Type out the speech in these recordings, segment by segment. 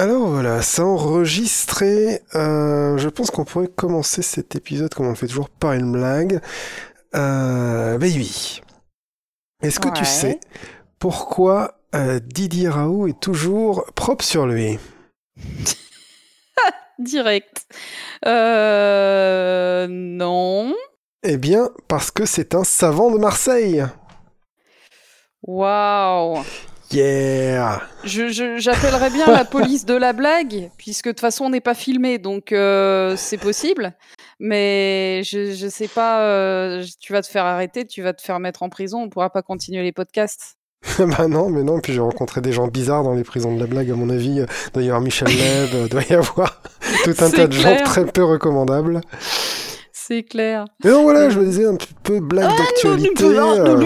Alors voilà, c'est enregistré. Euh, je pense qu'on pourrait commencer cet épisode comme on le fait toujours par une blague. Euh, baby, est-ce que tu sais pourquoi euh, Didier Raoult est toujours propre sur lui? Direct. Euh, non. Eh bien, parce que c'est un savant de Marseille. Waouh. Yeah j'appellerais bien la police de la blague, puisque de toute façon on n'est pas filmé, donc euh, c'est possible. Mais je, je sais pas, euh, tu vas te faire arrêter, tu vas te faire mettre en prison, on pourra pas continuer les podcasts. Bah non, mais non, puis j'ai rencontré des gens bizarres dans les prisons de la blague, à mon avis. Doit y avoir Michel Leb, euh, doit y avoir tout un tas de gens très peu recommandables. C'est clair. Mais non, voilà, je me disais un petit peu blague d'actualité. de, de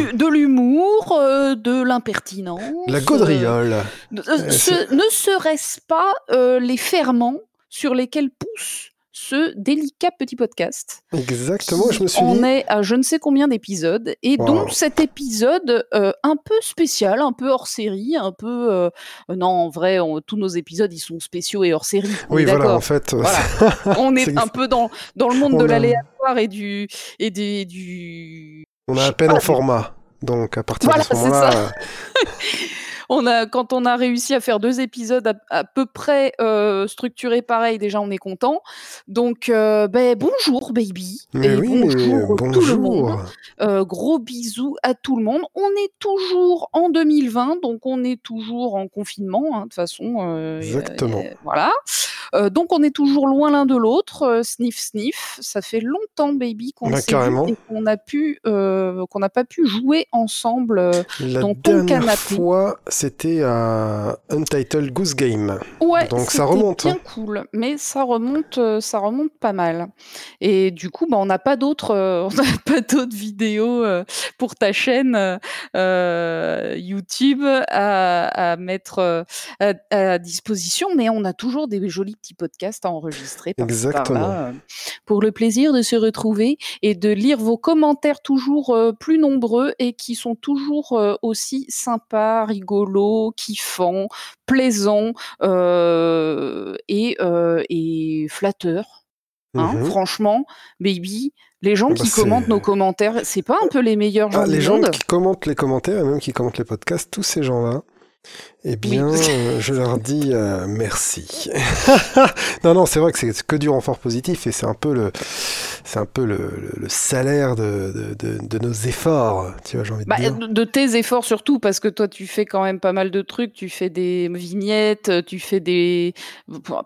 euh, de l'humour, euh, de l'impertinence. la gaudriole. Euh, ce- ne serait-ce pas les ferments sur lesquels pousse ce délicat petit podcast Exactement, je me suis dit. est à je ne sais combien d'épisodes et Wow. donc cet épisode euh, un peu spécial, un peu hors série, un peu euh, non en vrai on- tous nos épisodes ils sont spéciaux et hors série. on Oui, voilà, en fait. euh, Voilà. on est un peu dans dans le monde On de a- l'aléatoire et du et des, du On a à peine en format. Donc, à partir Voilà, de ce moment-là. on a, quand on a réussi à faire deux épisodes à, à peu près euh, structurés pareil, déjà on est content. Donc, euh, ben, bonjour baby. Mais et oui, mais bonjour, tout le monde. bonjour. Euh, gros bisous à tout le monde. On est toujours en 2020, donc on est toujours en confinement, hein, de toute façon. Exactement. voilà. Donc on est toujours loin l'un de l'autre. sniff, sniff. Ça fait longtemps, baby, qu'on Bah, qu'on a pu, qu'on n'a pas pu jouer ensemble. dans ton dernière canapé. fois, c'était à Untitled Goose Game. Ouais, Donc, ça remonte, bien hein. cool, mais ça remonte, euh, ça remonte pas mal. Et du coup, bah, on n'a pas d'autres, euh, on n'a pas d'autres vidéos euh, pour ta chaîne euh, YouTube à, à mettre à, à disposition, mais on a toujours des jolis petits podcasts à enregistrer par Exactement. pour le plaisir de se retrouver et de lire vos commentaires toujours plus nombreux et qui sont toujours aussi sympas, rigolos, kiffants, plaisants euh, et, euh, et flatteurs. Hein, Mhm. Franchement, baby, les gens Bah, qui c'est- commentent nos commentaires, c'est pas un peu les meilleurs gens Ah, les du gens monde qui commentent les commentaires et même qui commentent les podcasts, tous ces gens-là, eh bien, euh, je leur dis euh, merci. non, non, c'est vrai que c'est que du renfort positif et c'est un peu le, c'est un peu le, le- le salaire de, de, de- de nos efforts, tu vois, j'ai envie de Bah, dire. de tes efforts surtout, parce que toi, tu fais quand même pas mal de trucs. Tu fais des vignettes, tu fais des.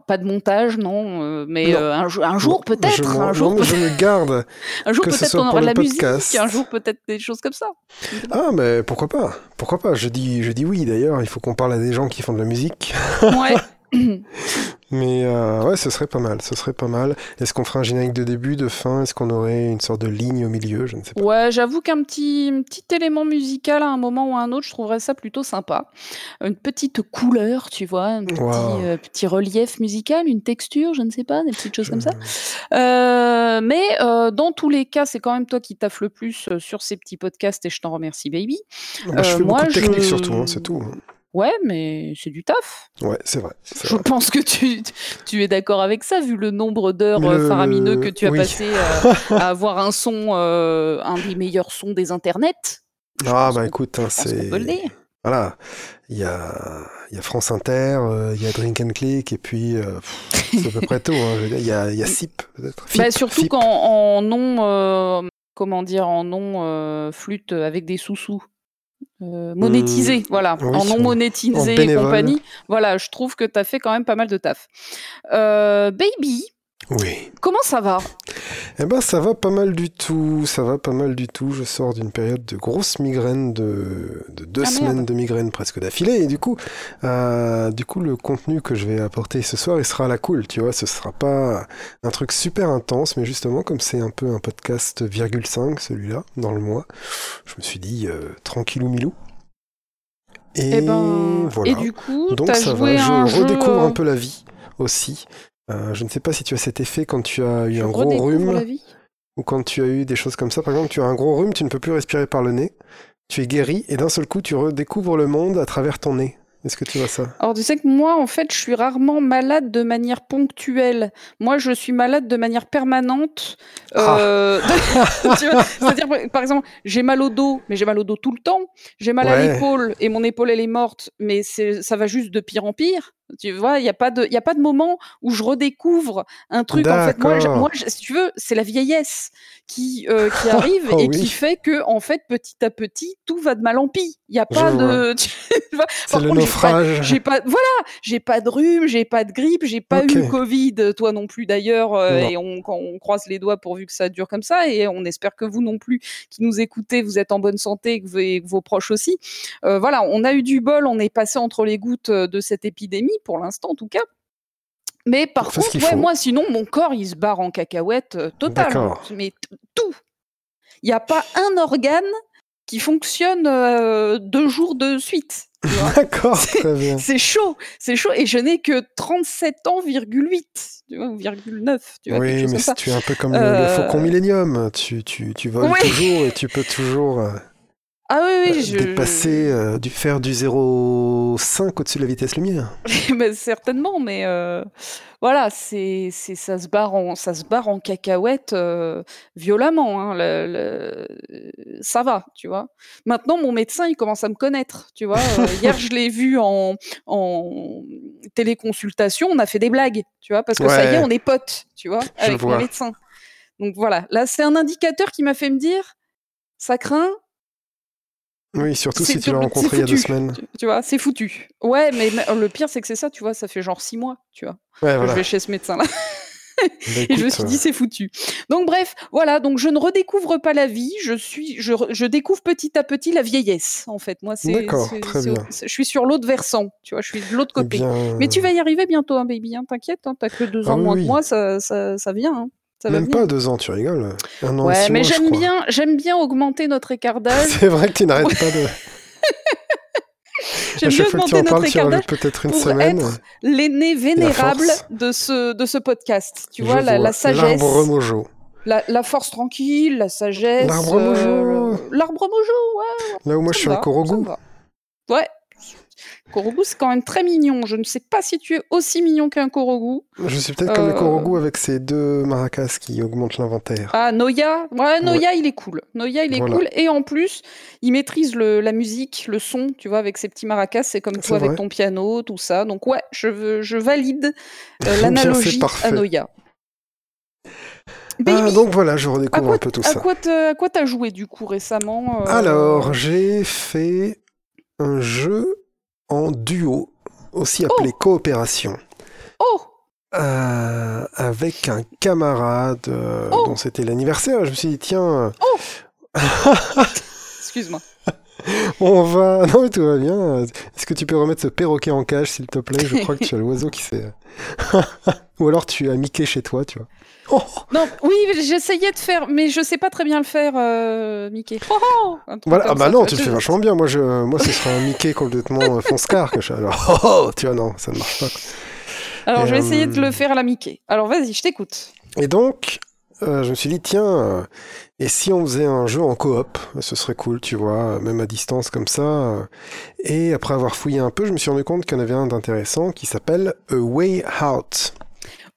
Pas de montage, non, euh, mais Non. euh, un, jour- un jour Je peut-être. Un jour, mais je me garde. un jour peut-être on aura de la musique, podcast. un jour peut-être des choses comme ça. Ah, mais pourquoi pas? Pourquoi pas? Je dis, je dis oui. D'ailleurs, il faut qu'on parle à des gens qui font de la musique. Ouais. Mais euh, ouais, ce serait pas mal. Ce serait pas mal. Est-ce qu'on ferait un générique de début, de fin? Est-ce qu'on aurait une sorte de ligne au milieu? Je ne sais pas. Ouais, j'avoue qu'un petit, petit élément musical à un moment ou à un autre, je trouverais ça plutôt sympa. Une petite couleur, tu vois, un petit, Wow. euh, petit relief musical, une texture, je ne sais pas, des petites choses comme ça. Euh, mais dans tous les cas, c'est quand même toi qui taffes le plus sur ces petits podcasts et je t'en remercie, baby. Bah, je fais moi, beaucoup de je- surtout, hein, c'est tout. Ouais, mais c'est du taf. Ouais, c'est vrai. Je vrai. pense que tu, tu es d'accord avec ça, vu le nombre d'heures euh, le- faramineux que tu as oui. passé euh, à avoir un son, euh, un des meilleurs sons des internets. Ah bah écoute, hein, c'est voilà, il y a il y a France Inter, euh, il y a Drink and Click et puis euh, c'est à peu près tout. hein. Il y a il y a SIP peut-être. Bah, surtout qu'en en nom, euh, comment dire, en nom flûte avec des sous-sous. Euh, monétisé, voilà, oui, en non en monétisé et compagnie. Voilà, je trouve que tu as fait quand même pas mal de taf. Euh, baby, Oui. comment ça va? Eh ben ça va pas mal du tout, ça va pas mal du tout. Je sors d'une période de grosse migraine de, de deux Ah, semaines de migraine presque d'affilée et du coup, euh, du coup le contenu que je vais apporter ce soir, il sera à la cool, tu vois. Ce sera pas un truc super intense, mais justement comme c'est un peu un podcast virgule 5 celui-là dans le mois, je me suis dit euh, tranquillou milou. Et, Eh ben, voilà. Et du coup, Donc ça joué va, un je jeu, redécouvre euh, un peu la vie aussi. Euh, je ne sais pas si tu as cet effet quand tu as eu un gros rhume ou quand tu as eu des choses comme ça. Par exemple, tu as un gros rhume, tu ne peux plus respirer par le nez, tu es guéri et d'un seul coup tu redécouvres le monde à travers ton nez. Est-ce que tu vois ça? Alors, tu sais que moi, en fait, je suis rarement malade de manière ponctuelle. Moi, je suis malade de manière permanente. Euh, tu vois, C'est-à-dire, par exemple, j'ai mal au dos, mais j'ai mal au dos tout le temps. J'ai mal à l'épaule et mon épaule, elle est morte, mais ça va juste de pire en pire. Tu vois, il n'y a, pas de- y a pas de moment où je redécouvre un truc. En fait, moi, moi si tu veux, c'est la vieillesse qui, euh, qui arrive Oh et oui. qui fait que, en fait, petit à petit, tout va de mal en pis. Il n'y a pas de. par le contre, naufrage. j'ai pas, voilà, j'ai pas de rhume, j'ai pas de grippe, j'ai pas Ok. eu le Covid, toi non plus d'ailleurs, euh, et on, quand on croise les doigts pourvu que ça dure comme ça, et on espère que vous non plus, qui nous écoutez, vous êtes en bonne santé, et que, vos proches aussi. Euh, voilà, on a eu du bol, on est passé entre les gouttes de cette épidémie, pour l'instant en tout cas. Mais par contre, ouais, moi sinon, mon corps, il se barre en cacahuète euh, total. hein. Mais tout. Il n'y a pas un organe qui fonctionne euh, deux jours de suite. D'accord, C'est- très bien. C'est chaud, c'est chaud, et je n'ai que 37 ans, virgule 8, tu vois, ou virgule 9, tu vois, Oui, mais tu es un peu comme le- le, Euh, faucon millénium. Tu, tu, tu voles Oui. toujours et tu peux toujours euh, Ah oui, oui, euh, je... dépasser, euh, du, faire du 0,5 au-dessus de la vitesse lumière. Mais certainement, mais euh, voilà, c'est, c'est, ça se barre en, ça se barre en cacahuète euh, violemment. hein, le- le- ça va, tu vois. Maintenant, mon médecin, il commence à me connaître, tu vois. Hier, je l'ai vu en, en téléconsultation, on a fait des blagues, tu vois, parce que ça y est, on est potes, tu vois, Je avec mon vois. médecin. Donc voilà, là, c'est un indicateur qui m'a fait me dire, ça craint, Oui, surtout si tu l'as rencontré il y a deux semaines. Tu, tu vois, c'est foutu. Ouais, mais mais le pire, c'est que c'est ça, tu vois, ça fait genre six mois, tu vois, Ouais, que voilà. je vais chez ce médecin-là. Bah, Et je me suis euh, dit, c'est foutu. Donc, bref, voilà. Donc, je ne redécouvre pas la vie. Je suis, je, je découvre petit à petit la vieillesse, en fait. Moi, c'est. Je suis sur l'autre versant. Tu vois, je suis de l'autre eh côté. bien, Mais tu vas y arriver bientôt, hein, baby. Hein, T'inquiète. Hein, T'as que deux Ah ans oui, moins oui. que moi. Ça, ça, ça vient. Ça Même pas deux ans, tu rigoles. Un an et Ouais, six mais j'aime bien, j'aime bien augmenter notre écart d'âge. C'est vrai que tu n'arrêtes pas de. J'aime bien augmenter en notre écart d'âge peut-être une pour semaine. être l'aîné vénérable de ce, de ce podcast. Tu vois, la, sagesse. L'arbre mojo. La, la force tranquille, la sagesse. L'arbre mojo. le- L'arbre mojo, ouais. Là où moi ça je suis un va, me va. Ouais. Korogu, c'est quand même très mignon. Je ne sais pas si tu es aussi mignon qu'un Korogu. Je suis peut-être comme le Euh, Korogu avec ses deux maracas qui augmentent l'inventaire. Ah, Noya. Ouais, Noya, il est cool. Noya, il est Voilà. cool. Et en plus, il maîtrise le, la musique, le son, tu vois, avec ses petits maracas. C'est comme toi avec ton piano, tout ça. Donc, ouais, je, veux, je valide euh, c'est l'analogie à Noya. Ah, donc voilà, je redécouvre quoi, un peu tout à ça. quoi à quoi t'as joué du coup récemment euh, Alors, j'ai fait un jeu en duo, aussi appelé coopération, Oh euh, avec un camarade euh, Oh. dont c'était l'anniversaire. Je me suis dit, tiens, Excuse-moi. on va. Non, mais tout va bien. Est-ce que tu peux remettre ce perroquet en cage, s'il te plaît? Je crois que tu as l'oiseau qui s'est. Ou alors tu as Mickey chez toi, tu vois. Oh Non, oui, j'essayais de faire, mais je sais pas très bien le faire, euh, Mickey. Oh, oh Voilà. Ah bah ça, non, tu le fais vachement bien. Moi, je, moi, ce serait un Mickey complètement euh, fonce-car que je. Alors, oh, oh, tu vois, non, ça ne marche pas. Alors, je vais essayer de euh, le faire à la Mickey. Alors, vas-y, je t'écoute. Et donc, euh, je me suis dit, tiens, euh, et si on faisait un jeu en coop Ce serait cool, tu vois, même à distance comme ça. Et après avoir fouillé un peu, je me suis rendu compte qu'il y en avait un d'intéressant qui s'appelle A Way Out.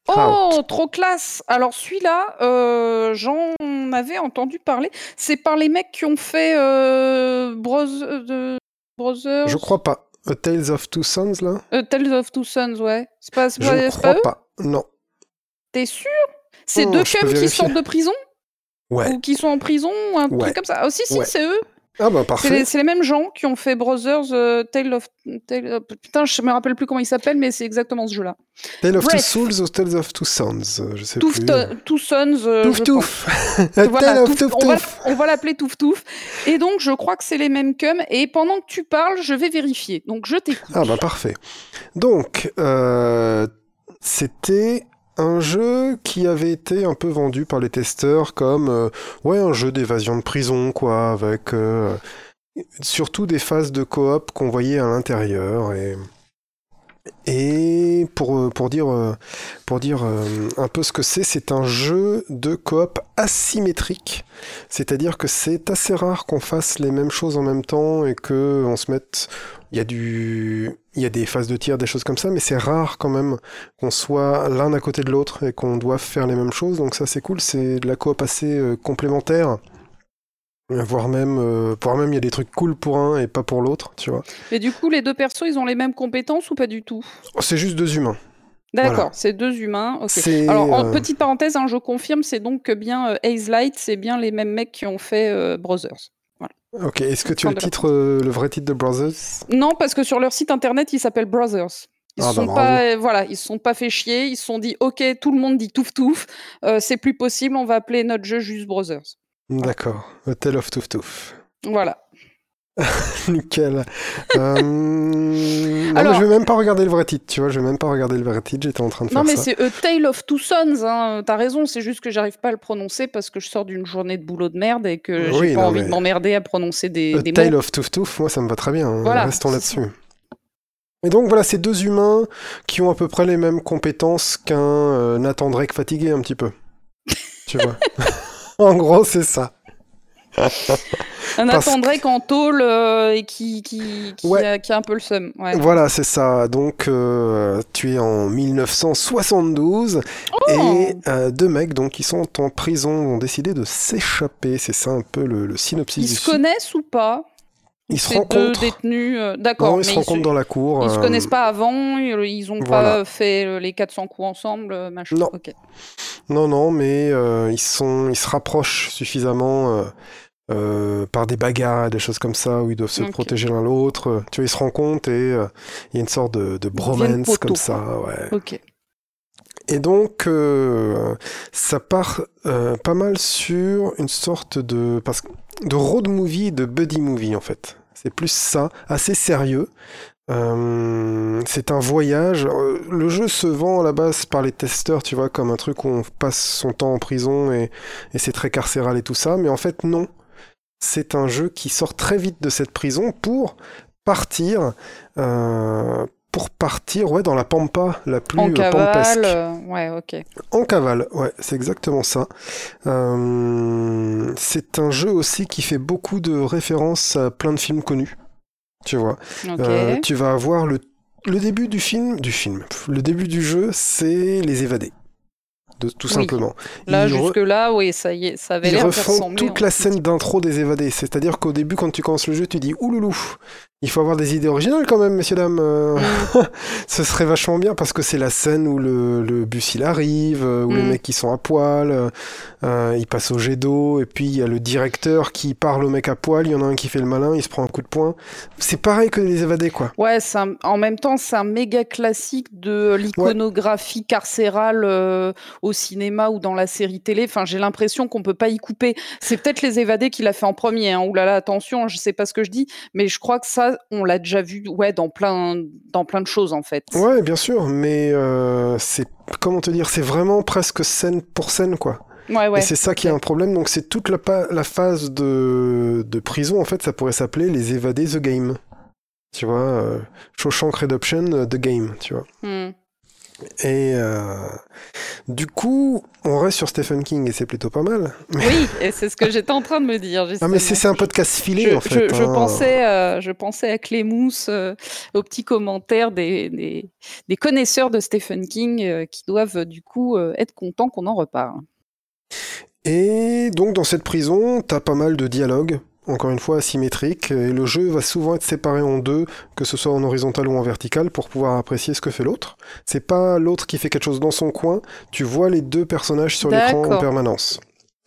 Oh, trop classe Alors, celui-là, euh, j'en avais entendu parler. C'est par les mecs qui ont fait de- Brothers? Je crois pas. A Tales of Two Sons, là? Tales of Two Sons, ouais. C'est pas, Je crois eux? pas. Non. T'es sûr? C'est Oh, deux cums qui sortent de prison Ouais. Ou qui sont en prison ou un Ouais. truc comme ça Ah, si, si, Ouais. c'est eux. Ah bah C'est parfait. les, c'est les mêmes gens qui ont fait Brothers euh, Tale of. Tale of- Putain, je me rappelle plus comment il s'appelle, mais c'est exactement ce jeu-là. Tale of Two. Souls ou Tales of Two Sons euh, Je sais Touf, plus. to- Two Sons. euh, Touf je touf Voilà, Tale of Touf- on va, on va l'appeler Touf Touf. Et donc, je crois que c'est les mêmes cums. Et pendant que tu parles, je vais vérifier. Donc, je t'écoute. Ah bah parfait. Donc, euh, c'était un jeu qui avait été un peu vendu par les testeurs comme euh, ouais un jeu d'évasion de prison quoi, avec euh, surtout des phases de coop qu'on voyait à l'intérieur et et pour, euh, pour dire, pour dire un peu ce que c'est, c'est un jeu de coop asymétrique. C'est-à-dire que c'est assez rare qu'on fasse les mêmes choses en même temps et que on se mette il y a du, il y a des phases de tir, des choses comme ça, mais c'est rare quand même qu'on soit l'un à côté de l'autre et qu'on doive faire les mêmes choses. Donc ça, c'est cool. C'est de la coop assez euh, complémentaire. Voire même, euh, voire même, il y a des trucs cool pour un et pas pour l'autre, tu vois. Et du coup, les deux persos, ils ont les mêmes compétences ou pas du tout? C'est juste deux humains. D'accord, Voilà. c'est deux humains. Alors, en euh, petite parenthèse, hein, je confirme, c'est donc que bien euh, Haze Light, c'est bien les mêmes mecs qui ont fait euh, Brothers. Ok, est-ce que tu as le titre, euh, le vrai titre de Brothers? Non, parce que sur leur site internet, ils s'appellent Brothers. Ils Ah se bah sont pas, euh, voilà, ils se sont pas fait chier. Ils se sont dit, ok, tout le monde dit touf touf, euh, c'est plus possible, on va appeler notre jeu juste Brothers. D'accord, Tale of Touf Touf. Voilà. Nickel. Euh, non, Alors- mais je vais même pas regarder le vrai titre, tu vois, je vais même pas regarder le vrai titre, j'étais en train de Non, faire mais ça. c'est A Tale of Two Sons. Hein. T'as raison, c'est juste que j'arrive pas à le prononcer parce que je sors d'une journée de boulot de merde et que j'ai Oui, pas non, envie mais- de m'emmerder à prononcer des, A des Tale mots. of Touf Touf, moi ça me va très bien, hein, Voilà, restons là-dessus. Et donc voilà, ces deux humains qui ont à peu près les mêmes compétences qu'un euh, Nathan Drake fatigué un petit peu. tu vois En gros, c'est ça. Un parce Nathan Drake en tôle euh, et qui, qui, qui, Ouais. a, qui a un peu le seum. Ouais. Voilà, c'est ça. Donc, euh, tu es en 1972 et euh, deux mecs donc qui sont en prison ont décidé de s'échapper. C'est ça un peu le, le synopsis Ils du se connaissent ou pas? Ils se deux détenus. euh, D'accord, ils se rencontrent dans la cour. Ils se euh, connaissent pas avant, ils ils ont voilà. pas fait euh, les 400 coups ensemble, machin. Non. Non, non, mais euh, ils sont, ils se rapprochent suffisamment par des bagarres, des choses comme ça, où ils doivent se protéger l'un l'autre. Tu vois, ils se rencontrent et il y a une sorte de, de bromance comme ça, ouais. Ok. Et donc, euh, ça part euh, pas mal sur une sorte de, parce, de road movie, de buddy movie en fait. C'est plus ça, assez sérieux. Euh, c'est un voyage. Euh, Le jeu se vend à la base par les testeurs, tu vois, comme un truc où on passe son temps en prison et, c'est très carcéral et tout ça. Mais en fait, non. C'est un jeu qui sort très vite de cette prison pour partir, euh, pour partir, ouais, dans la pampa la plus En euh, cavale, pampesque. euh, ouais, ok. En cavale, ouais, c'est exactement ça. Euh, c'est un jeu aussi qui fait beaucoup de références à plein de films connus. Tu vois. Euh, tu vas avoir le, le début du film, du film, le début du jeu, c'est les évadés, de, tout Oui. simplement. Là, Ils re- jusque-là, oui, ça y est, ça avait ils l'air de refont toute la scène d'intro des évadés. C'est-à-dire qu'au début, quand tu commences le jeu, tu dis Ouloulou, il faut avoir des idées originales quand même, messieurs, dames. Euh, Mm. Ce serait vachement bien parce que c'est la scène où le, le bus il arrive, euh, où les Mm. mecs qui sont à poil, euh, ils passent au jet d'eau, et puis il y a le directeur qui parle au mec à poil, il y en a un qui fait le malin, il se prend un coup de poing. C'est pareil que les évadés, quoi. Ouais, un- en même temps, c'est un méga classique de l'iconographie carcérale euh, au cinéma ou dans la série télé. Enfin, j'ai l'impression qu'on peut pas y couper. C'est peut-être Les Évadés qui l'a fait en premier. Hein. Ouh là là, attention, je sais pas ce que je dis, mais je crois que ça, on l'a déjà vu, ouais, dans plein, dans plein de choses en fait. Ouais, bien sûr, mais euh, c'est comment te dire, c'est vraiment presque scène pour scène, quoi. Ouais, ouais. Et c'est ça qui est un problème. Donc c'est toute la, phase de, de prison. En fait, ça pourrait s'appeler les évadés The Game. Tu vois, euh, Shawshank Redemption euh, The Game. Tu vois. Hmm. Et euh, du coup, on reste sur Stephen King et c'est plutôt pas mal. Oui, et c'est ce que j'étais en train de me dire. Ah mais c'est un podcast filé je, en fait. je- je hein. pensais, euh, je pensais à Clémousse, euh, aux petits commentaires des, des, des connaisseurs de Stephen King euh, qui doivent du coup être contents qu'on en reparle. Et donc dans cette prison, t'as pas mal de dialogues, encore une fois asymétriques, et le jeu va souvent être séparé en deux, que ce soit en horizontal ou en vertical, pour pouvoir apprécier ce que fait l'autre. C'est pas l'autre qui fait quelque chose dans son coin, tu vois les deux personnages sur l'écran en permanence.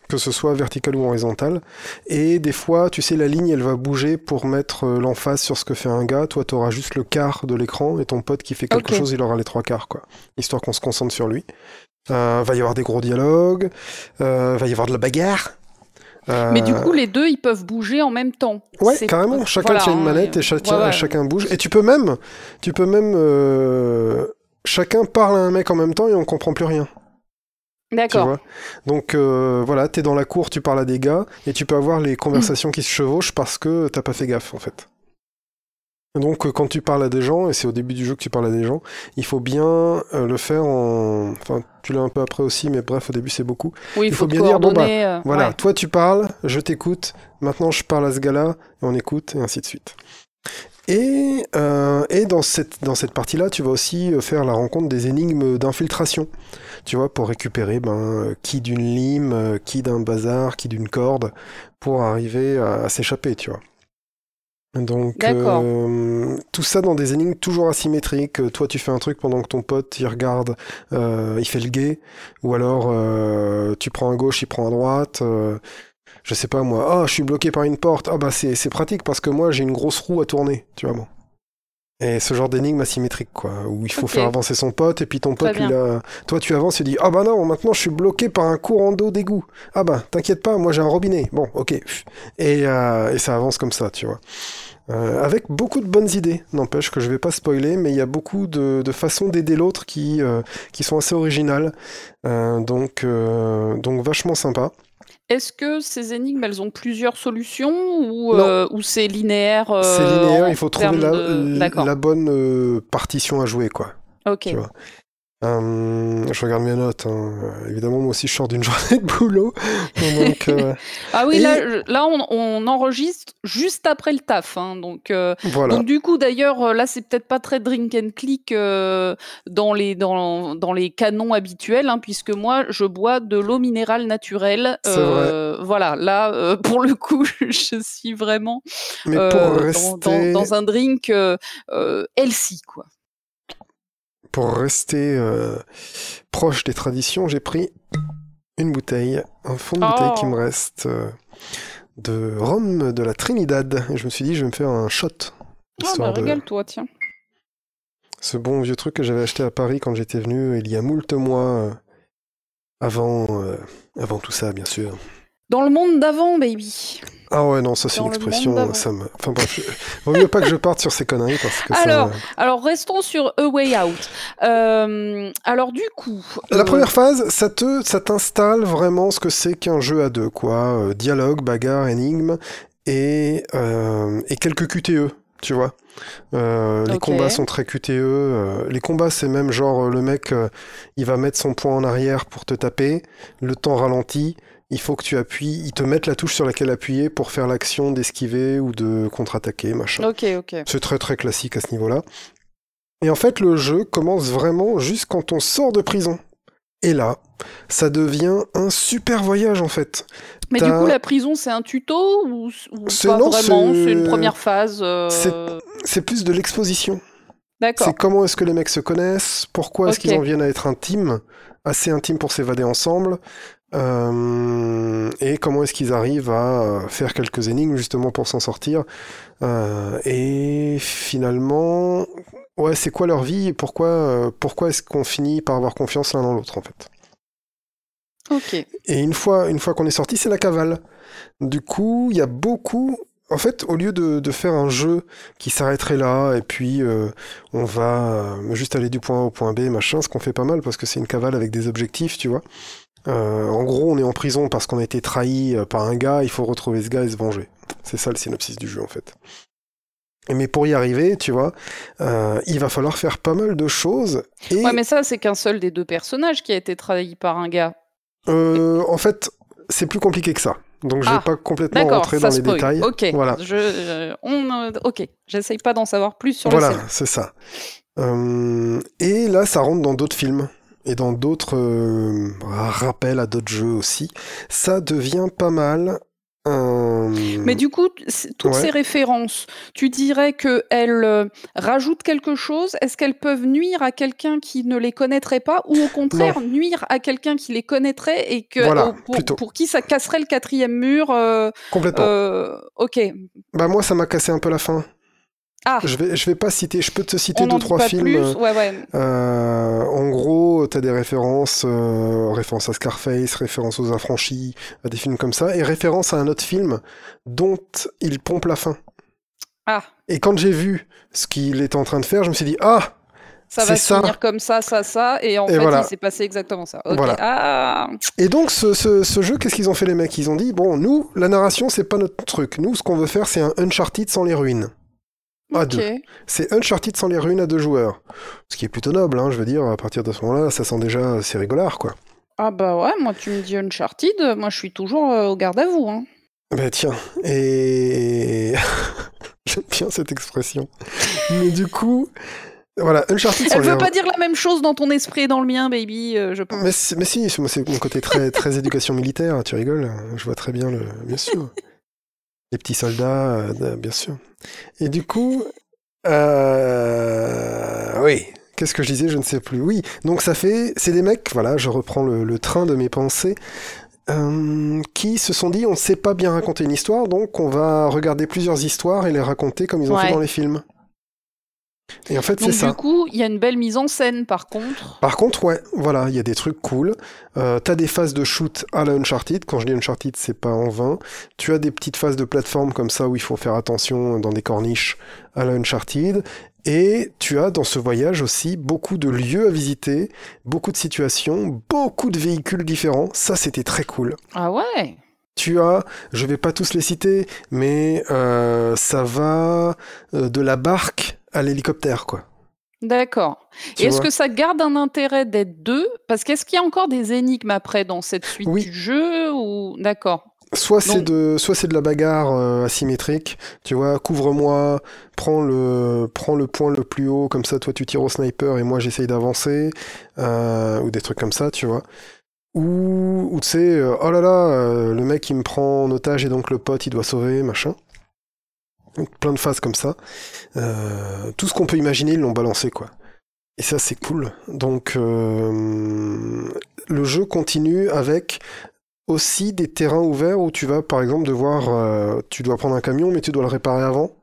Que ce soit vertical ou horizontal. Et des fois, tu sais, la ligne, elle va bouger pour mettre euh, l'emphase sur ce que fait un gars. Toi, t'auras juste le quart de l'écran, et ton pote qui fait quelque chose, il aura les trois quarts, quoi. Histoire qu'on se concentre sur lui. Euh, va y avoir des gros dialogues, euh, va y avoir de la bagarre. Mais du Euh, coup, les deux, ils peuvent bouger en même temps. Ouais, carrément. Chacun voilà, tient une manette et chacun, ouais. chacun bouge. Et tu peux même, tu peux même, euh, chacun parle à un mec en même temps et on comprend plus rien. D'accord. Donc euh, voilà, t'es dans la cour, tu parles à des gars et tu peux avoir les conversations qui se chevauchent parce que t'as pas fait gaffe en fait. Donc euh, quand tu parles à des gens, et c'est au début du jeu que tu parles à des gens, il faut bien euh, le faire en... Enfin, tu l'as un peu après aussi, mais bref, au début c'est beaucoup. Oui, il faut, faut bien dire, bon, bah, euh, Voilà, ouais. toi tu parles, je t'écoute, maintenant je parle à ce gars-là, et on écoute, et ainsi de suite. Et, euh, et dans cette, dans cette partie-là, tu vas aussi faire la rencontre des énigmes d'infiltration. Tu vois, pour récupérer ben, qui d'une lime, qui d'un bazar, qui d'une corde, pour arriver à, à s'échapper, tu vois. Donc, euh, tout ça dans des énigmes toujours asymétriques. Toi, tu fais un truc pendant que ton pote, il regarde, euh, il fait le guet. Ou alors, euh, tu prends à gauche, il prend à droite. euh, je sais pas moi. Ah, je suis bloqué par une porte. Ah bah, c'est c'est pratique parce que moi, j'ai une grosse roue à tourner. Tu vois, bon. Et ce genre d'énigme asymétrique, quoi, où il faut faire avancer son pote, et puis ton pote, lui, là, toi, tu avances, il dit Ah bah non, maintenant je suis bloqué par un courant d'eau d'égout. Ah bah, t'inquiète pas, moi j'ai un robinet. Bon, ok. Et, euh, et ça avance comme ça, tu vois. Euh, avec beaucoup de bonnes idées, n'empêche que je vais pas spoiler, mais il y a beaucoup de, de façons d'aider l'autre qui, euh, qui sont assez originales, Euh, donc, euh, donc vachement sympa. Est-ce que ces énigmes, elles ont plusieurs solutions ou, euh, ou c'est linéaire euh, C'est linéaire, il faut trouver termes la, de- D'accord. la bonne euh, partition à jouer, quoi. Ok. Euh, je regarde mes notes. hein. Évidemment, moi aussi, je sors d'une journée de boulot. Donc, euh, Ah oui, Et- là, on, on enregistre juste après le taf. hein, donc, euh, voilà. donc du coup, d'ailleurs, là, c'est peut-être pas très drink and click dans, les, dans, dans les canons habituels, hein, puisque moi, je bois de l'eau minérale naturelle. Euh, Voilà, là, pour le coup, je suis vraiment Mais pour dans- rester, dans, dans un drink healthy, quoi. Pour rester euh, proche des traditions, j'ai pris une bouteille, un fond de bouteille qui Oh. me reste euh, de rhum de la Trinidad. Et je me suis dit, je vais me faire un shot. Ah, bah, de régale-toi, tiens. ce bon vieux truc que j'avais acheté à Paris quand j'étais venu il y a moult mois. euh, avant, avant tout ça, bien sûr. Dans le monde d'avant, baby. Ah ouais, non, ça c'est une expression, ça me... Enfin bref, vaut mieux pas que je parte sur ces conneries parce que Alors, ça... Alors, restons sur A Way Out. Euh, alors, du coup. La euh, première phase, ça te, ça t'installe vraiment ce que c'est qu'un jeu à deux, quoi. Euh, dialogue, bagarre, énigme et, et quelques QTE, tu vois. Euh, les combats sont très QTE. euh, les combats, c'est même genre le mec, euh, il va mettre son poing en arrière pour te taper, le temps ralentit. Il faut que tu appuies, ils te mettent la touche sur laquelle appuyer pour faire l'action d'esquiver ou de contre-attaquer, machin. Ok, ok. C'est très très classique à ce niveau-là. Et en fait, le jeu commence vraiment juste quand on sort de prison. Et là, ça devient un super voyage en fait. Mais du coup, la prison, c'est un tuto ou, ou C'est- pas non, vraiment? c'est- une première phase. euh, C'est- C'est plus de l'exposition. D'accord. C'est comment est-ce que les mecs se connaissent, pourquoi est-ce qu'ils en viennent à être intimes, assez intimes pour s'évader ensemble, euh, et comment est-ce qu'ils arrivent à faire quelques énigmes justement pour s'en sortir. Euh, et finalement, ouais, c'est quoi leur vie et pourquoi, euh, pourquoi est-ce qu'on finit par avoir confiance l'un dans l'autre en fait? Ok. Et une fois, une fois qu'on est sorti, c'est la cavale. Du coup, il y a beaucoup. En fait, au lieu de, de faire un jeu qui s'arrêterait là, et puis euh, on va juste aller du point A au point B, machin, ce qu'on fait pas mal parce que c'est une cavale avec des objectifs, tu vois. Euh, en gros, on est en prison parce qu'on a été trahi euh, par un gars, il faut retrouver ce gars et se venger. C'est ça le synopsis du jeu, en fait. Mais pour y arriver, tu vois, euh, il va falloir faire pas mal de choses. Et Ouais, mais ça, c'est qu'un seul des deux personnages qui a été trahi par un gars. euh, en fait, c'est plus compliqué que ça. Donc je vais Ah, pas complètement rentrer dans les spoil. détails. Ok. Voilà. Je, euh, on, ok. J'essaye pas d'en savoir plus sur Voilà, le scénario. c'est ça. Euh, et là, ça rentre dans d'autres films et dans d'autres euh, rappels à d'autres jeux aussi. Ça devient pas mal. Euh, Mais du coup, toutes Ouais. ces références, tu dirais qu'elles euh, rajoutent quelque chose? Est-ce qu'elles peuvent nuire à quelqu'un qui ne les connaîtrait pas Ou au contraire, nuire à quelqu'un qui les connaîtrait et que, Voilà, pour, pour qui ça casserait le quatrième mur euh, complètement. Ok. Bah moi, ça m'a cassé un peu la fin. Ah, Je vais, je vais pas citer. Je peux te citer on deux trois films. Ouais, ouais. Euh, en gros, t'as des références, euh, références à Scarface, références aux Affranchis, à des films comme ça, et références à un autre film dont il pompe la fin. Ah, Et quand j'ai vu ce qu'il était en train de faire, je me suis dit ah, ça va se finir comme ça, ça, ça. Et en Et fait, voilà. il s'est passé exactement ça. Voilà. Ah, Et donc ce, ce- ce jeu, qu'est-ce qu'ils ont fait les mecs? Ils ont dit bon, nous, la narration, c'est pas notre truc. Nous, ce qu'on veut faire, c'est un Uncharted sans les ruines. À deux. C'est Uncharted sans les ruines à deux joueurs. Ce qui est plutôt noble, hein, je veux dire. À partir de ce moment-là, ça sent déjà c'est rigolard, quoi. Ah bah ouais, moi tu me dis Uncharted, moi je suis toujours euh, au garde à vous. Hein. Ben tiens, et J'aime bien cette expression. Mais du coup, voilà, Uncharted. Elle veut pas dire la même chose dans ton esprit et dans le mien, baby, euh, je pense. Mais, mais si, c'est mon côté très, très éducation militaire, tu rigoles, je vois très bien le... Bien sûr. Les petits soldats, euh, bien sûr. Et du coup, euh, oui, qu'est-ce que je disais, je ne sais plus. Oui, donc ça fait, c'est des mecs, voilà, je reprends le, train de mes pensées, euh, qui se sont dit, on ne sait pas bien raconter une histoire, donc on va regarder plusieurs histoires et les raconter comme ils ont fait dans les films. Et en fait, c'est ça. Du coup, il y a une belle mise en scène, par contre. Par contre, ouais, voilà, il y a des trucs cool. Euh, T'as des phases de shoot à la Uncharted. Quand je dis Uncharted, c'est pas en vain. Tu as des petites phases de plateforme comme ça où il faut faire attention dans des corniches à la Uncharted. Et tu as dans ce voyage aussi beaucoup de lieux à visiter, beaucoup de situations, beaucoup de véhicules différents. Ça, c'était très cool. Ah ouais tu as, je vais pas tous les citer, mais euh, ça va euh, de la barque à l'hélicoptère, quoi. D'accord. Et est-ce que ça garde un intérêt d'être deux? Parce qu'est-ce qu'il y a encore des énigmes après dans cette suite du jeu ou D'accord. Soit c'est de, soit c'est de la bagarre euh, asymétrique. Tu vois, couvre-moi, prends le, prends le point le plus haut, comme ça, toi tu tires au sniper et moi j'essaye d'avancer, euh, ou des trucs comme ça, tu vois. Ou, ou tu sais, euh, oh là là, le mec il me prend en otage et donc le pote il doit sauver, machin plein de phases comme ça. Euh, tout ce qu'on peut imaginer, ils l'ont balancé, quoi. Et ça, c'est cool. Donc, euh, le jeu continue avec aussi des terrains ouverts où tu vas, par exemple, devoir, euh, tu dois prendre un camion, mais tu dois le réparer avant.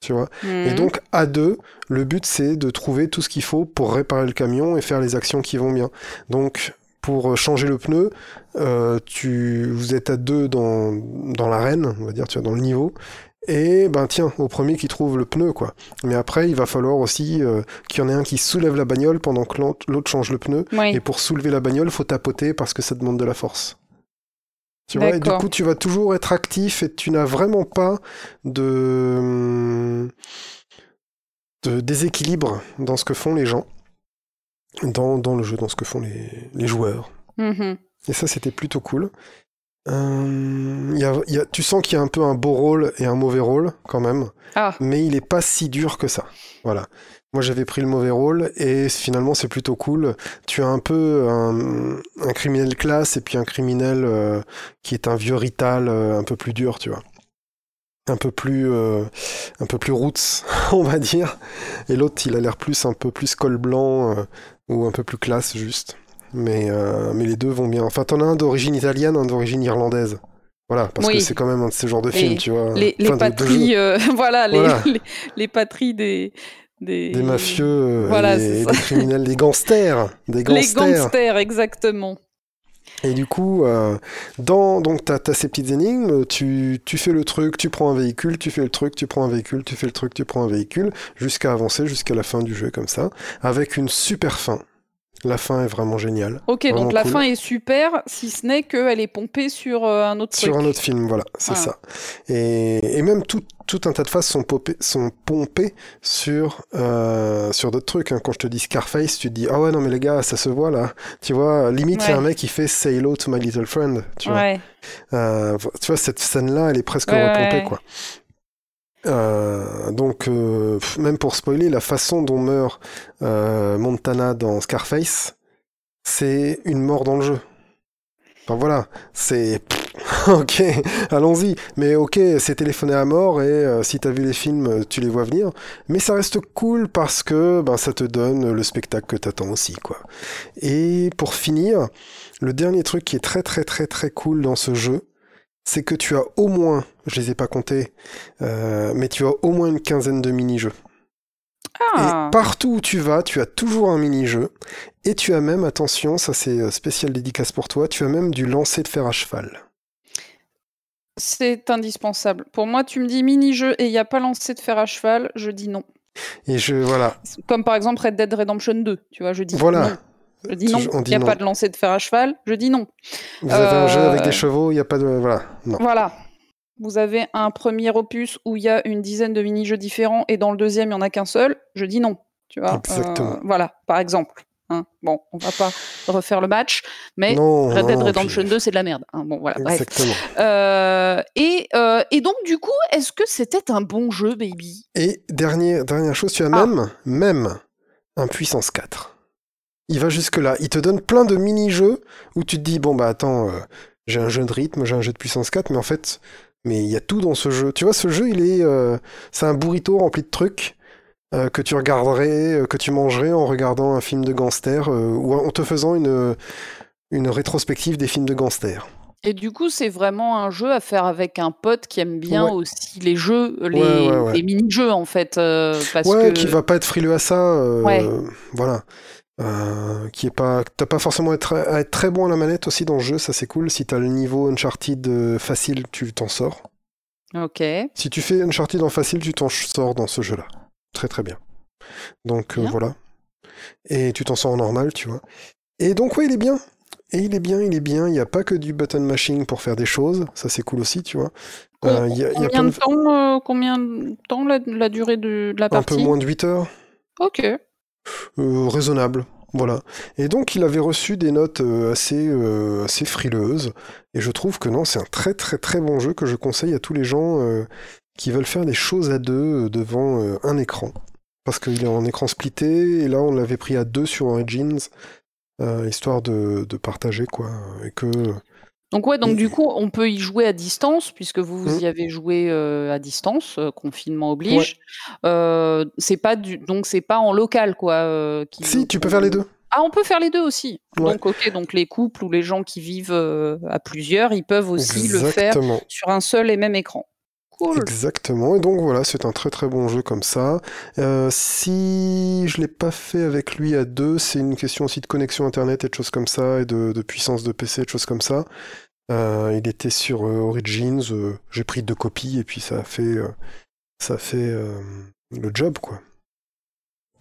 Tu vois. Et mhm. donc, à deux, le but, c'est de trouver tout ce qu'il faut pour réparer le camion et faire les actions qui vont bien. Donc, pour changer le pneu, tu, vous êtes à deux dans, dans l'arène, on va dire, tu vois, dans le niveau, et ben tiens, au premier qui trouve le pneu, quoi. Mais après, il va falloir aussi euh, qu'il y en ait un qui soulève la bagnole pendant que l'autre change le pneu. Et pour soulever la bagnole, faut tapoter parce que ça demande de la force. Tu vois, et du coup, tu vas toujours être actif et tu n'as vraiment pas de, de déséquilibre dans ce que font les gens, dans, dans le jeu, dans ce que font les, les joueurs. Mm-hmm. Et ça, c'était plutôt cool. Euh, y a, y a, tu sens qu'il y a un peu un beau rôle et un mauvais rôle quand même, ah. mais il est pas si dur que ça. Voilà. Moi j'avais pris le mauvais rôle et finalement c'est plutôt cool. Tu as un peu un, un criminel classe et puis un criminel euh, qui est un vieux rital euh, un peu plus dur, tu vois. Un peu plus, un peu plus roots, on va dire. Et l'autre il a l'air plus un peu plus col blanc ou un peu plus classe juste. Mais, euh, mais les deux vont bien. Enfin, t'en as un d'origine italienne, un d'origine irlandaise. Voilà, parce que c'est quand même un de ces genres de films, tu vois. Les, patries, euh, voilà, Les, les, patries des, des... des mafieux, euh, des criminels, des gangsters, des gangsters. Les gangsters, exactement. Et du coup, dans, donc tu as, ces petites énigmes, tu, tu, fais le truc, tu prends un véhicule, tu fais le truc, tu prends un véhicule, tu fais le truc, tu prends un véhicule, jusqu'à avancer jusqu'à la fin du jeu comme ça, avec une super fin. La fin est vraiment géniale. Ok, donc la fin est super, si ce n'est qu'elle est pompée sur euh, un autre Sur un autre film, voilà, c'est ça. Et, même tout, tout, un tas de phases sont, sont pompées sur, euh, sur d'autres trucs. Hein. Quand je te dis Scarface, tu te dis, ah ouais, non, mais les gars, ça se voit là. Tu vois, limite, il y a un mec qui fait Say hello to my little friend. Tu vois, euh, tu vois cette scène-là, elle est presque repompée, quoi. Euh, donc, euh, même pour spoiler, la façon dont meurt euh, Montana dans Scarface, c'est une mort dans le jeu. Enfin voilà, c'est ok, allons-y. Mais ok, c'est téléphoné à mort et si t'as vu les films, tu les vois venir. Mais ça reste cool parce que ben ça te donne le spectacle que t'attends aussi quoi. Et pour finir, le dernier truc qui est très très très très cool dans ce jeu, c'est que tu as au moins, je les ai pas comptés, euh, mais tu as au moins une quinzaine de mini-jeux. Ah. Et partout où tu vas, tu as toujours un mini-jeu. Et tu as même, attention, ça c'est euh, spécial dédicace pour toi, tu as même du lancer de fer à cheval. C'est indispensable. Pour moi, tu me dis mini-jeu et il n'y a pas lancé de fer à cheval, je dis non. Et je, voilà. Comme par exemple Red Dead Redemption 2, tu vois, je dis voilà. non. Je dis non. Il n'y a pas de lancer de fer à cheval. Je dis non. Vous avez un jeu avec des euh, chevaux, il n'y a pas de. Voilà. Voilà. Vous avez un premier opus où il y a une dizaine de mini-jeux différents et dans le deuxième, il n'y en a qu'un seul. Je dis non. Tu vois Exactement. Euh, voilà, par exemple. Hein. bon, on va pas refaire le match, mais Non, Red Dead non, Redemption puis- 2, c'est de la merde. hein. Bon, voilà, bref. Exactement. Euh, et, euh, et donc, du coup, est-ce que c'était un bon jeu, baby? Et dernière, dernière chose, tu as Ah. même, même un puissance 4. Il va jusque-là. Il te donne plein de mini-jeux où tu te dis, bon, bah attends, j'ai un jeu de rythme, j'ai un jeu de puissance 4, mais en fait, mais il y a tout dans ce jeu. Tu vois, ce jeu, il est, euh, c'est un burrito rempli de trucs euh, que tu regarderais, euh, que tu mangerais en regardant un film de gangster ou en te faisant une, une rétrospective des films de gangsters. Et du coup, c'est vraiment un jeu à faire avec un pote qui aime bien Ouais. aussi les jeux, les, Ouais, ouais, ouais. les mini-jeux, en fait. parce ouais, que... qui va pas être frileux à ça. Voilà. Euh, qui est pas. T'as pas forcément à être, à être très bon à la manette aussi dans le jeu, ça c'est cool. Si t'as le niveau Uncharted euh, facile, tu t'en sors. Ok. Si tu fais Uncharted en facile, tu t'en sors dans ce jeu-là. Très très bien. Donc euh, voilà. Et tu t'en sors en normal, tu vois. Et donc ouais, il est bien. Et il est bien, il est bien. Il n'y a pas que du button mashing pour faire des choses. Ça c'est cool aussi, tu vois. Euh, il y a, il y a combien, de de... temps, combien de temps la, durée de, de la Un peu partie? moins de 8 heures. Ok. Euh, raisonnable. Voilà. Et donc, il avait reçu des notes euh, assez, euh, assez frileuses. Et je trouve que non, c'est un très très très bon jeu que je conseille à tous les gens qui veulent faire des choses à deux devant un écran. Parce qu'il est en écran splitté, et là, on l'avait pris à deux sur Origins, histoire de partager, quoi. Et que. Donc ouais, donc du coup, on peut y jouer à distance, puisque vous, vous Mhm. y avez joué euh, à distance, euh, confinement oblige. Euh, c'est pas du, donc c'est pas en local, quoi. euh, qui- Si, tu peux faire les deux. Ah, on peut faire les deux aussi. Ouais. Donc ok, donc les couples ou les gens qui vivent à plusieurs, ils peuvent aussi le faire sur un seul et même écran. Cool. Exactement, et donc voilà, c'est un très très bon jeu comme ça. Euh, si je l'ai pas fait avec lui à deux, c'est une question aussi de connexion internet et de choses comme ça, et de, de puissance de PC, et de choses comme ça. Euh, il était sur euh, Origins, euh, j'ai pris deux copies et puis ça a fait, ça fait le job quoi.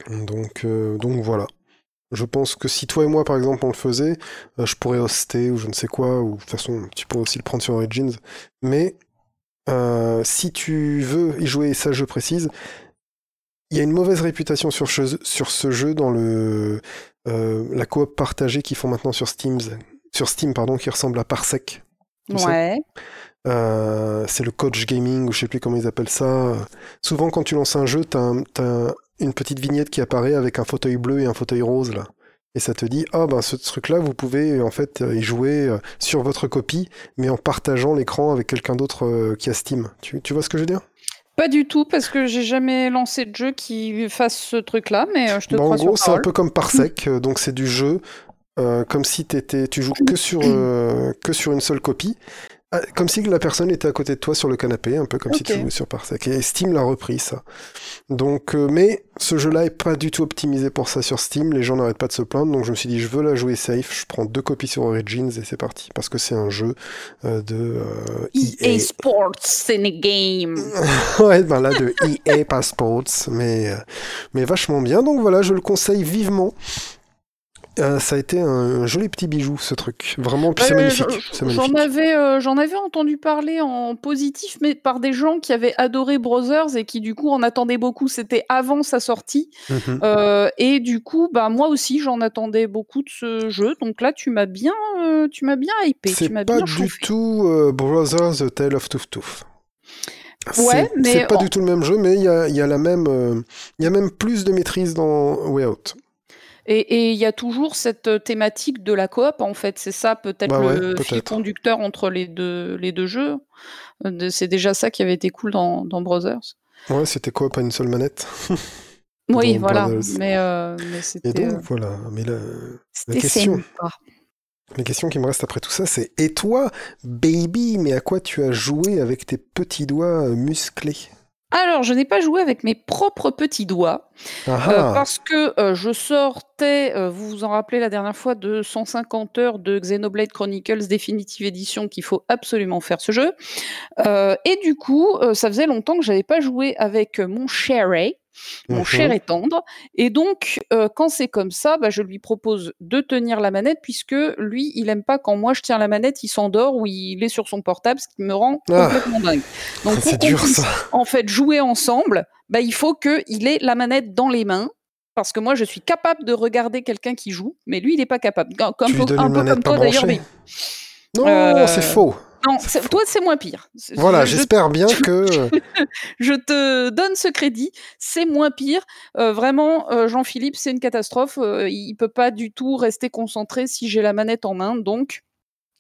Donc, donc voilà. Je pense que si toi et moi par exemple on le faisait, je pourrais hoster ou je ne sais quoi, ou de toute façon tu pourrais aussi le prendre sur Origins. Mais si tu veux y jouer, et ça je précise, il y a une mauvaise réputation sur, ce- jeu dans le la coop partagée qu'ils font maintenant sur Steam, sur Steam pardon, qui ressemble à Parsec. tu. Ouais. Euh, c'est le coach gaming ou je sais plus comment ils appellent ça. Souvent quand tu lances un jeu, t'as un- t'as une petite vignette qui apparaît avec un fauteuil bleu et un fauteuil rose là. Et ça te dit, ah ben ce truc-là, vous pouvez en fait euh, y jouer euh, sur votre copie, mais en partageant l'écran avec quelqu'un d'autre qui a Steam. Tu, tu vois ce que je veux dire? Pas du tout, parce que j'ai jamais lancé de jeu qui fasse ce truc-là, mais je te Bah, En gros, c'est un peu comme Parsec, donc c'est du jeu euh, comme si t'étais, tu joues que sur, euh, que sur une seule copie. Ah, Comme si la personne était à côté de toi sur le canapé, un peu comme si tu jouais sur Parsec. Et Steam l'a repris, ça. Donc, euh, mais ce jeu-là est pas du tout optimisé pour ça sur Steam. Les gens n'arrêtent pas de se plaindre. Donc, je me suis dit, je veux la jouer safe. Je prends deux copies sur Origins et c'est parti. Parce que c'est un jeu euh, de euh, EA Sports, c'est une game. ouais, ben là, de EA Passports, mais, euh, mais vachement bien. Donc voilà, je le conseille vivement. Euh, ça a été un joli petit bijou, ce truc. Vraiment, puis c'est magnifique. j'en- avais, euh, j'en avais entendu parler en positif, mais par des gens qui avaient adoré Brothers et qui du coup en attendaient beaucoup. C'était avant sa sortie, Mhm. Euh, et du coup, bah moi aussi j'en attendais beaucoup de ce jeu. Donc là, tu m'as bien, tu m'as bien hypé, C'est pas bien du tout Brothers The Tale of Tooth Tooth. Ouais, mais C'est pas en- du tout le même jeu, mais il y a, il y a la même, il y a même plus de maîtrise dans Way Out. Et il y a toujours cette euh, thématique de la coop, en fait. C'est ça peut-être Bah ouais, le fil conducteur entre les deux, les deux jeux. Euh, C'est déjà ça qui avait été cool dans, dans Brothers. Ouais, c'était quoi, pas une seule manette Oui, Dans voilà. Brothers. Mais, euh, mais Et c'était donc, euh, voilà. Mais la, c'était question. La question qui me reste après tout ça, c'est Et toi, baby, mais à quoi tu as joué avec tes petits doigts euh, musclés? Alors, je n'ai pas joué avec mes propres petits doigts Ah euh, ah parce que euh, je sortais, euh, vous vous en rappelez la dernière fois, de 150 heures de Xenoblade Chronicles Definitive Edition qu'il faut absolument faire ce jeu. Et du coup, ça faisait longtemps que j'avais pas joué avec mon cher Ray, mon cher et tendre. Et donc, euh, quand c'est comme ça, bah, je lui propose de tenir la manette puisque lui, il aime pas quand moi je tiens la manette, il s'endort ou il est sur son portable, ce qui me rend Ah. complètement dingue. Donc, pour C'est qu'on dur puisse ça. en fait jouer ensemble, bah, il faut qu'il ait la manette dans les mains parce que moi je suis capable de regarder quelqu'un qui joue, mais lui il n'est pas capable. Comme, Tu lui un peu comme pas toi d'ailleurs. mais- Non, Euh, c'est faux. Non, toi c'est moins pire. Voilà, je- je j'espère bien que. je te donne ce crédit, c'est moins pire. Euh, vraiment, euh, Jean-Philippe, c'est une catastrophe. Euh, il peut pas du tout rester concentré si j'ai la manette en main. Donc,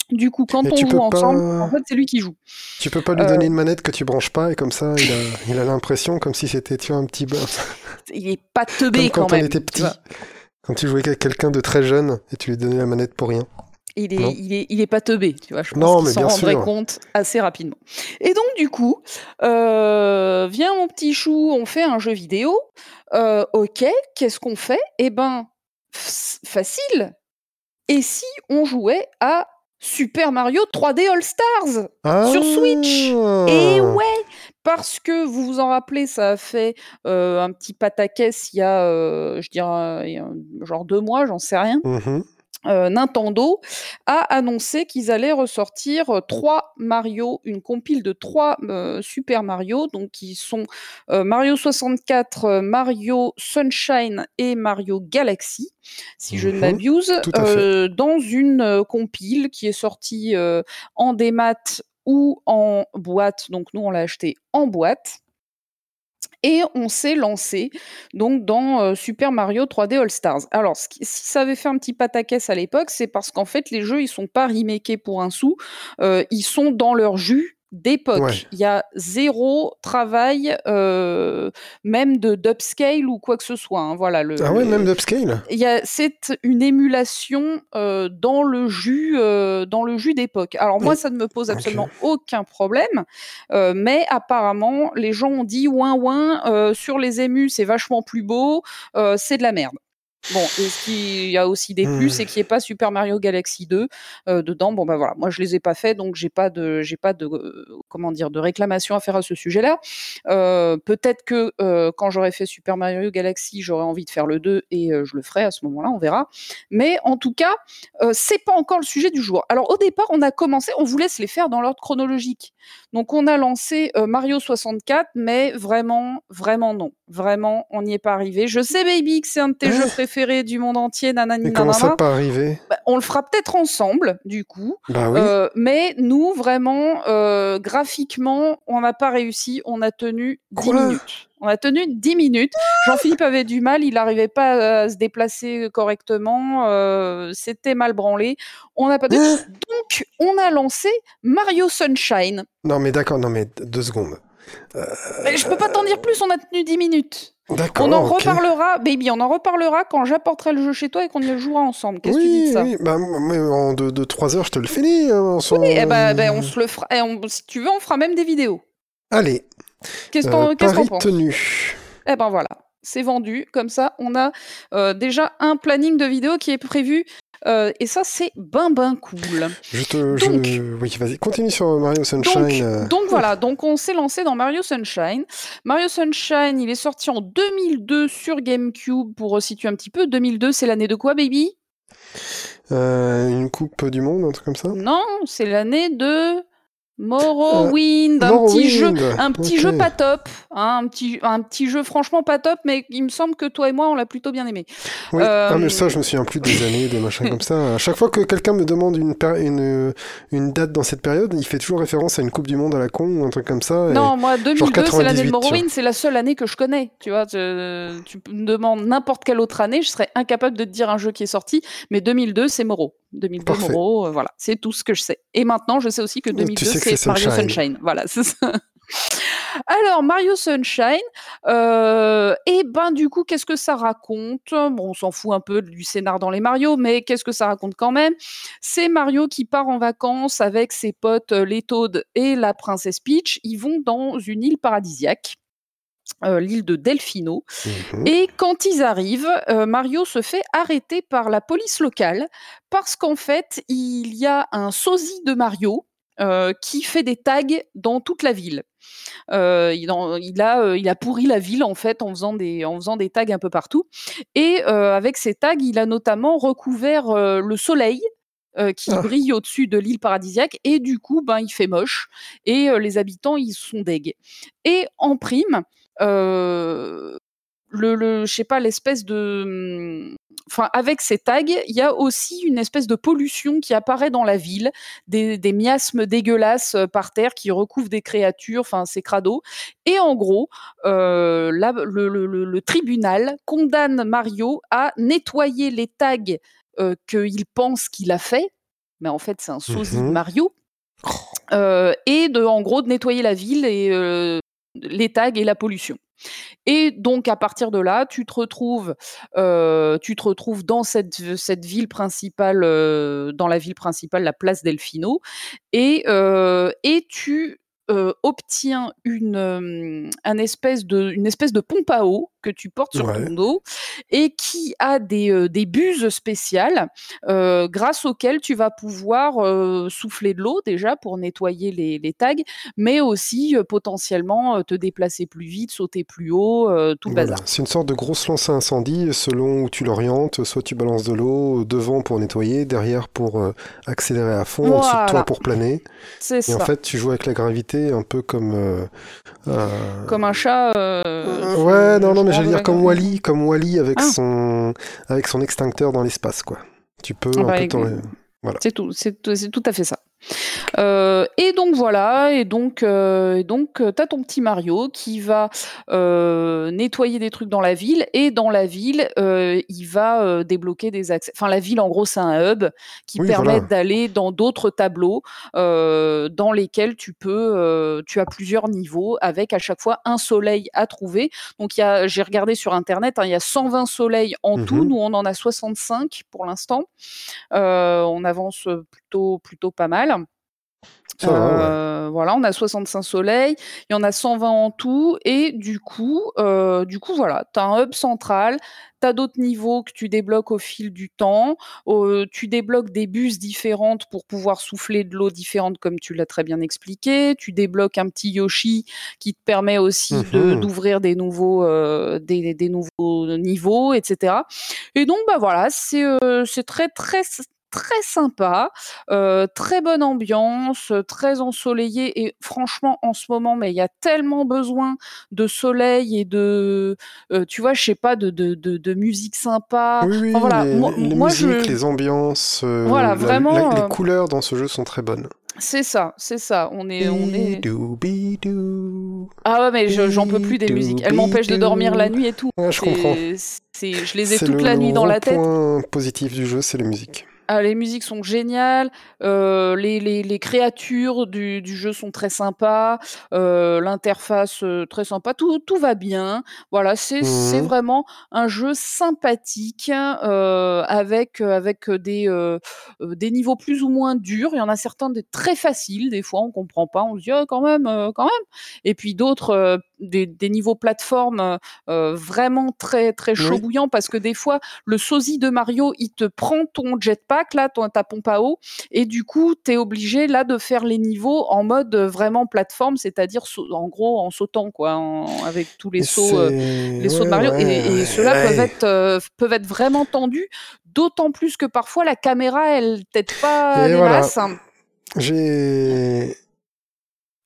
du coup, quand Et on joue ensemble, pas- en fait, c'est lui qui joue. Tu peux pas lui Euh, donner une manette que tu branches pas et comme ça, il a, l'impression comme si c'était tu vois, un petit. Il est pas teubé Comme quand quand on même. était petit. Quand tu jouais avec quelqu'un de très jeune et tu lui donnais la manette pour rien. Il est, il est, il est pas teubé, tu vois. Je pense qu'il s'en rendrait sûr. compte assez rapidement. Et donc, du coup, euh, viens mon petit chou, on fait un jeu vidéo. Euh, ok, qu'est-ce qu'on fait? Eh ben, facile. Et si on jouait à Super Mario 3D All Stars Ah Sur Switch? Et ouais, parce que vous vous en rappelez, ça a fait euh, un petit pataquès il y a, je dirais, il y a genre deux mois, j'en sais rien. Mhm. Euh, Nintendo a annoncé qu'ils allaient ressortir euh, trois Mario, une compile de trois euh, Super Mario, donc qui sont Mario 64, euh, Mario Sunshine et Mario Galaxy, si je ne Mhm, m'abuse, dans une compile qui est sortie en démat ou en boîte. Donc nous on l'a acheté en boîte. Et on s'est lancé donc dans euh, Super Mario 3D All Stars. Alors, si ça avait fait un petit pataquès à l'époque, c'est parce qu'en fait, les jeux, ils sont pas remakés pour un sou. Euh, ils sont dans leur jus d'époque. Ouais. Il y a zéro travail, euh, même de d'upscale ou quoi que ce soit. hein. Voilà. Le, Ah ouais, le- même d'upscale? c'est une émulation euh, dans le jus euh, dans le jus d'époque. Alors moi ça ne me pose absolument aucun problème, mais apparemment les gens ont dit ouin ouin sur les émus c'est vachement plus beau, c'est de la merde. Bon, et ce qui y a aussi des plus, Hmm. c'est qu'il n'y ait pas Super Mario Galaxy 2 euh, dedans. Bon bah voilà, moi je les ai pas fait, donc j'ai pas de j'ai pas de euh, comment dire de réclamation à faire à ce sujet-là. Euh, Peut-être que euh, quand j'aurai fait Super Mario Galaxy, j'aurai envie de faire le 2 et euh, je le ferai à ce moment-là, on verra. Mais en tout cas, euh, c'est pas encore le sujet du jour. Alors au départ, on a commencé, on voulait se les faire dans l'ordre chronologique. Donc on a lancé euh, Mario 64, mais vraiment, vraiment non. Vraiment, on n'y est pas arrivé. Je sais, Baby, que c'est un de tes jeux préférés du monde entier, nanani, Mais comment ça nanana. pas arrivé Bah, on le fera peut-être ensemble, du coup. Bah oui. Euh, mais nous, vraiment, euh, graphiquement, on n'a pas réussi. On a tenu 10 Quoi minutes. On a tenu 10 minutes. Jean-Philippe avait du mal, il n'arrivait pas à se déplacer correctement. euh, C'était mal branlé. On n'a pas de... Hein Donc, on a lancé Mario Sunshine. Non, mais d'accord, non, mais deux secondes. Mais je peux pas t'en dire plus, on a tenu 10 minutes. D'accord. On en reparlera, baby, on en reparlera quand j'apporterai le jeu chez toi et qu'on y jouera ensemble. Qu'est-ce que tu dis Oui, de ça oui, bah, en 2-3 deux, trois heures, je te le finis. hein, en Oui, eh ben, ben, on se le fera. eh, on- si tu veux, on fera même des vidéos. Allez, Qu'est-ce euh, qu'on pense tenu. Eh ben voilà, c'est vendu. Comme ça, on a euh, déjà un planning de vidéos qui est prévu. euh, et ça, c'est ben ben cool. Je te... je- Oui, vas-y, continue sur Mario Sunshine. Donc, euh. donc voilà, donc on s'est lancé dans Mario Sunshine. Mario Sunshine, il est sorti en 2002 sur GameCube pour resituer un petit peu. 2002, c'est l'année de quoi, baby? Euh, une coupe du monde, un truc comme ça? Non, c'est l'année de Morrowind, un petit jeu, un petit jeu pas top, hein, un petit, un petit jeu franchement pas top, mais il me semble que toi et moi on l'a plutôt bien aimé. Oui, Euh, ah, mais ça, je me souviens plus des années, des machins comme ça. À chaque fois que quelqu'un me demande une, péri- une, une date dans cette période, il fait toujours référence à une Coupe du Monde à la con ou un truc comme ça. et- Non, moi 2002 c'est l'année 98, de Morrowind, c'est la seule année que je connais. Tu vois, tu, tu me demandes n'importe quelle autre année, je serais incapable de te dire un jeu qui est sorti, mais 2002 c'est Morrow. 2002 Parfait. Morrow, euh, voilà, c'est tout ce que je sais. Et maintenant je sais aussi que Tu 2002 sais que c'est Mario Sunshine. Sunshine. Voilà, c'est ça. Alors Mario Sunshine, euh, et ben du coup qu'est-ce que ça raconte? Bon, on s'en fout un peu du scénar dans les Mario, mais qu'est-ce que ça raconte quand même? C'est Mario qui part en vacances avec ses potes euh, les Toads et la princesse Peach. Ils vont dans une île paradisiaque. euh, l'île de Delfino. Mhm. Et quand ils arrivent, euh, Mario se fait arrêter par la police locale parce qu'en fait, il y a un sosie de Mario euh, qui fait des tags dans toute la ville. Euh, il, en- il a, euh, il a pourri la ville en fait en faisant des, en faisant des tags un peu partout. Et euh, avec ces tags, il a notamment recouvert euh, le soleil. qui Ah. brille au-dessus de l'île paradisiaque et du coup ben il fait moche et les habitants ils sont deg et en prime euh, le, le je sais pas, l'espèce de, hum, enfin, avec ces tags, il y a aussi une espèce de pollution qui apparaît dans la ville, des, des miasmes dégueulasses euh, par terre qui recouvrent des créatures, enfin, c'est crado. Et en gros, euh, le, le, le, tribunal condamne Mario à nettoyer les tags euh, qu'il pense qu'il a fait, mais en fait, c'est un sosie de Mhm. Mario. Euh, et de, en gros, de nettoyer la ville et euh, les tags et la pollution. Et donc à partir de là, tu te retrouves, euh, tu te retrouves dans cette, ville principale, euh, dans la ville principale, la place Delfino, et, euh, et tu euh, obtiens une, euh, un espèce de, une espèce de pompe à eau que tu portes sur Ouais. ton dos et qui a des, euh, des buses spéciales grâce auxquelles tu vas pouvoir souffler de l'eau déjà pour nettoyer les, les tags, mais aussi potentiellement te déplacer plus vite, sauter plus haut, tout le Voilà. bazar. C'est une sorte de grosse lance à incendie selon où tu l'orientes. Soit tu balances de l'eau devant pour nettoyer, derrière pour accélérer à fond, de toi pour planer. C'est Et en fait, tu joues avec la gravité un peu comme. euh, euh, Comme un chat. euh, ouais, non, non, mais j'allais dire comme. Wally, comme Wally avec Ah. son avec son extincteur dans l'espace, quoi. Tu peux Ah un bah, peu t'en- écoute, C'est tout, c'est tout, c'est tout à fait ça. Euh, et donc voilà, et donc, euh, et donc euh, t'as ton petit Mario qui va euh, nettoyer des trucs dans la ville, et dans la ville, il va débloquer des accès. Enfin, la ville, en gros, c'est un hub qui Oui, permet voilà. d'aller dans d'autres tableaux dans lesquels tu peux, tu as plusieurs niveaux avec à chaque fois un soleil à trouver. Donc il y a, j'ai regardé sur internet, hein, il y a 120 soleils en tout. Mhm. Nous, on en a 65 pour l'instant. On avance plutôt, plutôt pas mal. Ça va, ouais. Euh, Voilà, on a 65 soleils, il y en a 120 en tout, et du coup, euh, du coup voilà, tu as un hub central, tu as d'autres niveaux que tu débloques au fil du temps, tu débloques des bus différentes pour pouvoir souffler de l'eau différente, comme tu l'as très bien expliqué, tu débloques un petit Yoshi qui te permet aussi Mhm. d'ouvrir des nouveaux, euh, des, des nouveaux niveaux, etc. Et donc, bah voilà, c'est euh, c'est très, très, très sympa, euh, très bonne ambiance, euh, très ensoleillé. Et franchement, en ce moment, mais il y a tellement besoin de soleil et de, euh, tu vois, je sais pas, de, de, de, de musique sympa. Oui, oui, Enfin, voilà, les, moi, les moi, musiques, je... les ambiances, euh, Voilà, la- vraiment, la- les couleurs dans ce jeu sont très bonnes. c'est ça, c'est ça. On est, on est. Bidou, bidou. Ah ouais, mais je- j'en peux plus des musiques. Elles m'empêchent de dormir la nuit et tout. Je comprends. Je les ai toute le la nuit dans la tête. point positif du jeu, c'est les musiques. Ah, les musiques sont géniales, euh, les, les, les créatures du, du jeu sont très sympas, euh, l'interface euh, très sympa, tout, tout va bien. Voilà, c'est Mhm. vraiment un jeu sympathique euh, avec, avec des, euh, euh, des niveaux plus ou moins durs. Il y en a certains des très faciles, des fois on comprend pas, on se dit Ah, quand même, euh, quand même. Et puis d'autres, euh, des, des niveaux plateforme euh, vraiment très très chaud Oui. bouillant parce que des fois le sosie de Mario il te prend ton jetpack là ton, ta pompe à eau et du coup tu es obligé là de faire les niveaux en mode euh, vraiment plateforme c'est-à-dire en gros en sautant quoi en- avec tous les Et sauts euh, les sauts de ouais, Mario et, ouais, et ceux-là peuvent être euh, peuvent être vraiment tendus d'autant plus que parfois la caméra elle t'aide pas Et des voilà. masses J'ai.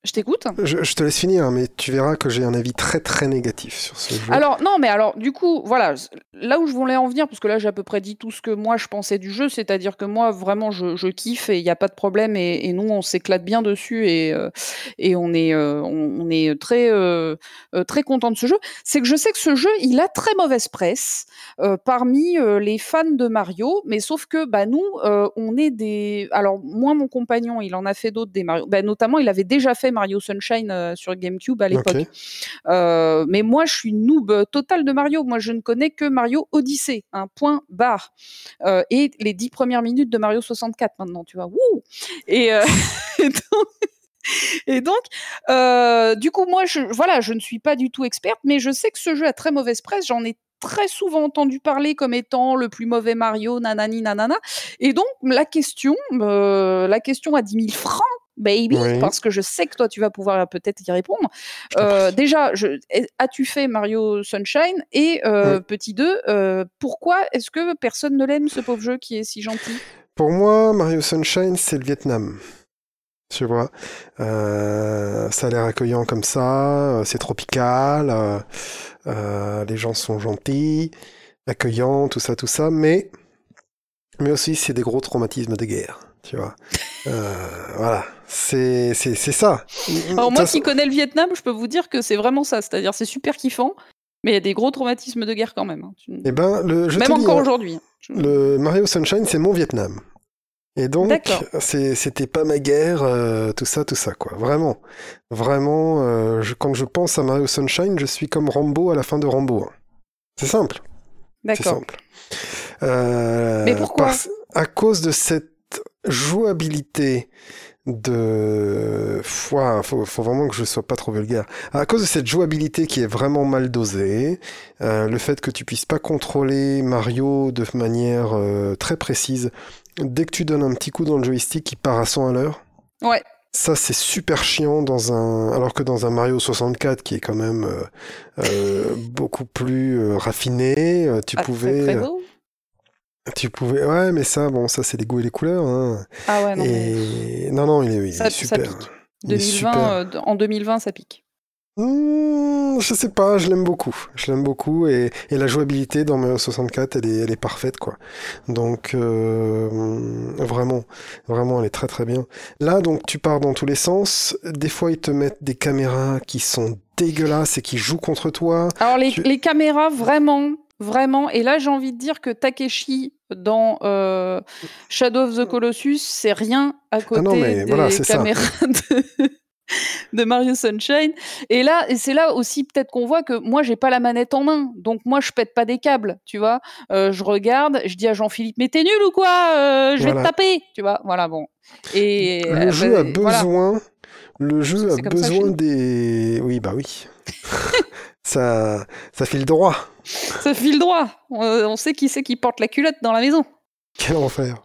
Je t'écoute Je, je te laisse finir, mais tu verras que j'ai un avis très très négatif sur ce jeu. Alors non, mais alors du coup, voilà, là où je voulais en venir, parce que là j'ai à peu près dit tout ce que moi je pensais du jeu, c'est-à-dire que moi vraiment je, je kiffe et il n'y a pas de problème et, et nous on s'éclate bien dessus et, euh, et on est euh, on, on est très euh, très content de ce jeu. C'est que je sais que ce jeu il a très mauvaise presse parmi les fans de Mario, mais sauf que bah nous on est des, alors moi mon compagnon il en a fait d'autres des Mario, bah, notamment il avait déjà fait Mario Sunshine euh, sur GameCube à l'époque. Euh, mais moi, je suis noob total de Mario. Moi, je ne connais que Mario Odyssey, un point barre. Euh, et les dix premières minutes de Mario 64 maintenant, tu vois. Wouh et, et donc, et donc, euh, du coup, moi, je, voilà, je ne suis pas du tout experte, mais je sais que ce jeu a très mauvaise presse. J'en ai très souvent entendu parler comme étant le plus mauvais Mario, nanani, nanana. Et donc, la question, euh, la question à 10 000 francs, baby, Oui. parce que je sais que toi, tu vas pouvoir peut-être y répondre. Euh, déjà, as-tu fait Mario Sunshine Et euh, Oui. petit 2, euh, pourquoi est-ce que personne ne l'aime, ce pauvre jeu qui est si gentil? Pour moi, Mario Sunshine, c'est le Vietnam. Tu vois, Euh, ça a l'air accueillant comme ça, euh, c'est tropical, euh, euh, les gens sont gentils, accueillants, tout ça, tout ça, mais, mais aussi c'est des gros traumatismes de guerre, tu vois. Euh, voilà, c'est c'est c'est ça. Alors moi qui connais le Vietnam, je peux vous dire que c'est vraiment ça. C'est-à-dire c'est super kiffant, mais il y a des gros traumatismes de guerre quand même. hein. Eh ben, le, je Même encore hein, aujourd'hui. hein. Le Mario Sunshine, c'est mon Vietnam. Et donc, c'est- c'était pas ma guerre, euh, tout ça, tout ça, quoi. Vraiment. Vraiment, euh, je- quand je pense à Mario Sunshine, je suis comme Rambo à la fin de Rambo. hein. C'est simple. C'est D'accord. simple. Euh, Mais pourquoi? parce- À cause de cette jouabilité de... Ouah, faut, faut vraiment que je sois pas trop vulgaire. À cause de cette jouabilité qui est vraiment mal dosée, euh, le fait que tu puisses pas contrôler Mario de manière euh, très précise, dès que tu donnes un petit coup dans le joystick, il part à 100 à l'heure. Ouais. Ça, c'est super chiant dans un, alors que dans un Mario 64 qui est quand même euh, beaucoup plus raffiné, tu Pas pouvais, très beau. Tu pouvais, ouais, mais ça, bon, ça, c'est les goûts et les couleurs. Hein. Ah ouais, non, mais et non, non, il est, il est ça, ça super. pique. Il est 2020, super. euh, d- en 2020, ça pique. Hmm, je sais pas, je l'aime beaucoup. Je l'aime beaucoup et, et la jouabilité dans Mario 64, elle est, elle est parfaite, quoi. Donc, euh, vraiment, vraiment, elle est très très bien. Là, donc, tu pars dans tous les sens. Des fois, ils te mettent des caméras qui sont dégueulasses et qui jouent contre toi. Alors les, Tu- les caméras, vraiment, vraiment. Et là, j'ai envie de dire que Takeshi dans euh, Shadow of the Colossus, c'est rien à côté Ah non, mais des voilà, caméras de, de Mario Sunshine. Et là, et c'est là aussi peut-être qu'on voit que moi, j'ai pas la manette en main, donc moi, je pète pas des câbles, tu vois. Euh, je regarde, je dis à Jean-Philippe, mais t'es nul ou quoi? Euh, Je vais Voilà. te taper, tu vois. Voilà, bon. Et Le jeu a voilà. besoin, le jeu a ça besoin des, oui, bah oui. ça, ça file droit. Ça file droit. On, on sait qui c'est qui porte la culotte dans la maison. Quel enfer.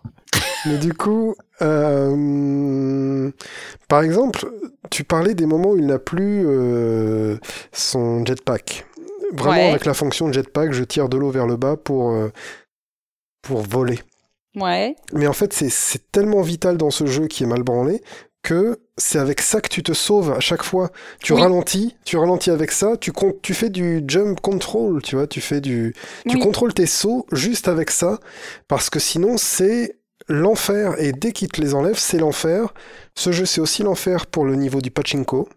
Mais du coup, euh, par exemple, tu parlais des moments où il n'a plus euh, son jetpack. Vraiment, Ouais. avec la fonction jetpack, je tire de l'eau vers le bas pour, euh, pour voler. Ouais. Mais en fait, c'est- c'est tellement vital dans ce jeu qui est mal branlé que c'est avec ça que tu te sauves à chaque fois. Tu Oui. ralentis, tu ralentis avec ça, tu, fais du jump control, tu vois, tu fais du, tu Oui. contrôles tes sauts juste avec ça, parce que sinon c'est l'enfer, et dès qu'ils te les enlèvent, c'est l'enfer. Ce jeu, c'est aussi l'enfer pour le niveau du pachinko.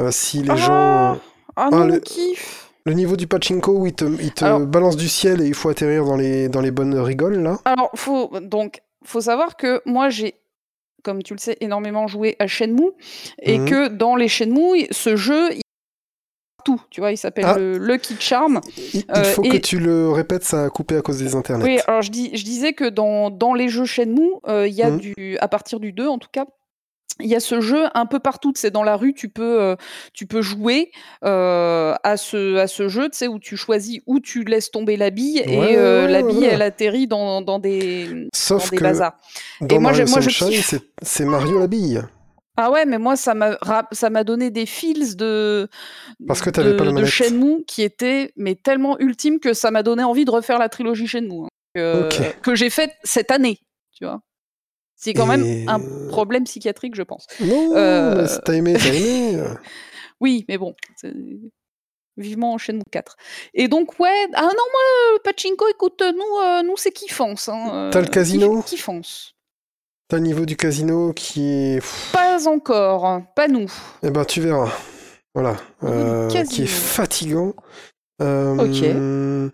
Euh, si les ah, gens... ah non, le- kiff. Le niveau du pachinko où ils te, ils te Alors- balancent du ciel et il faut atterrir dans les, dans les bonnes rigoles, là. Alors, faut, donc, faut savoir que moi, j'ai, comme tu le sais, énormément joué à Shenmue, et Mhm. que dans les Shenmue, ce jeu, il tout, tu vois, il s'appelle Ah. le Lucky Charm. Il, il Euh, faut que et- tu le répètes, ça a coupé à cause des internets. Oui, alors je, dis, je disais que dans, dans les jeux Shenmue, euh, il y a Mhm. du, à partir du 2 en tout cas, il y a ce jeu un peu partout, c'est dans la rue, tu peux, euh, tu peux jouer euh, à, ce, à ce jeu, tu sais, où tu choisis où tu laisses tomber la bille Ouais, et euh, ouais, la bille, elle atterrit dans, dans des, dans Sauf des que bazars. dans moi, Mario j'ai- moi, je c'est- Mario la bille. Ah ouais, mais moi, ça m'a ça m'a donné des feels de, Parce que t'avais de, pas la de. Shenmue qui étaient mais tellement ultimes que ça m'a donné envie de refaire la trilogie Shenmue. hein, que que j'ai faite cette année, tu vois. C'est quand même un problème psychiatrique, je pense. Non, Euh, si t'as aimé, t'as aimé. Oui, mais bon, vivement Shenmue 4. Et donc, ouais, ah non, moi, le Pachinko, écoute, nous, euh, nous c'est kiffance. Hein, T'as le euh, casino kiff- Kiffance. T'as le niveau du casino qui est... Pas encore, pas nous. Eh ben, tu verras. Voilà. Euh, qui est fatigant. Euh, Ok.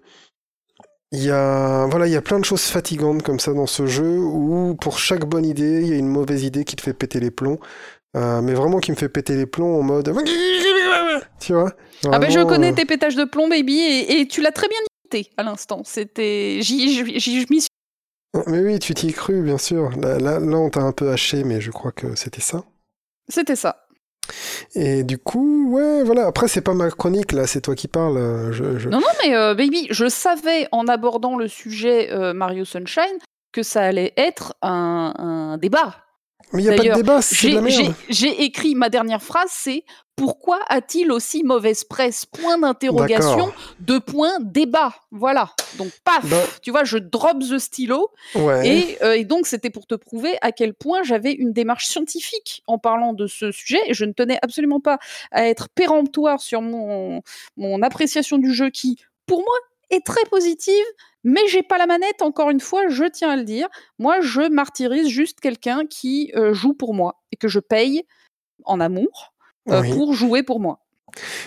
Il y a, voilà, il y a plein de choses fatigantes comme ça dans ce jeu où pour chaque bonne idée, il y a une mauvaise idée qui te fait péter les plombs. Euh, mais vraiment qui me fait péter les plombs en mode... Tu vois Ah ben je connais euh, tes pétages de plomb, baby, et, et tu l'as très bien imité à l'instant. C'était, j'y, m'y suis. Mais oui, tu t'y es cru, bien sûr. Là, là, là, on t'a un peu haché, mais je crois que c'était ça. C'était ça. Et du coup, ouais, voilà. Après, c'est pas ma chronique, là, c'est toi qui parles. Non, non, mais euh, baby, je savais en abordant le sujet euh, Mario Sunshine que ça allait être un débat. Mais il n'y a pas de débat, c'est de la j'ai merde. j'ai- j'ai écrit ma dernière phrase, c'est pourquoi a-t-il aussi mauvaise presse? Point d'interrogation, deux points débat. Voilà. Donc paf, Bah, tu vois, je drop the stylo ouais. et, euh, et donc c'était pour te prouver à quel point j'avais une démarche scientifique en parlant de ce sujet et je ne tenais absolument pas à être péremptoire sur mon mon appréciation du jeu qui, pour moi, est très positive. Mais j'ai pas la manette, encore une fois, je tiens à le dire. Moi, je martyrise juste quelqu'un qui euh, joue pour moi et que je paye en amour euh, Oui. pour jouer pour moi.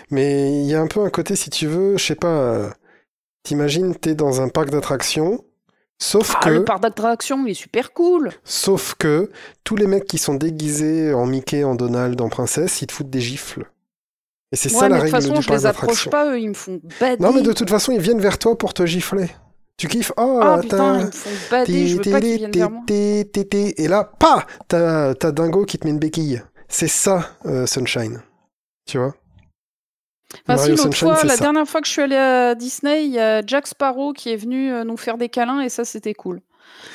Mais il y a un peu un côté, si tu veux, je sais pas, euh, t'imagines, t'es dans un parc d'attractions, sauf Ah, que, le parc d'attractions, il est super cool. sauf que, tous les mecs qui sont déguisés en Mickey, en Donald, en princesse, ils te foutent des gifles. Et c'est Ouais, ça la mais de toute règle façon, du je les approche pas, eux, ils me font bader. Non, mais de toute façon, ils viennent vers toi pour te gifler. Tu kiffes, oh, Ah putain, t'as- ils me font bader, je veux pas qu'ils viennent vers moi. Té, té, té, Et là, pas T'as Dingo qui te met une béquille. C'est ça, euh, Sunshine. Tu vois? Enfin, si, Mario l'autre Sunshine, fois, c'est la ça. dernière fois que je suis allée à Disney, il y a Jack Sparrow qui est venu euh, nous faire des câlins et ça, c'était cool.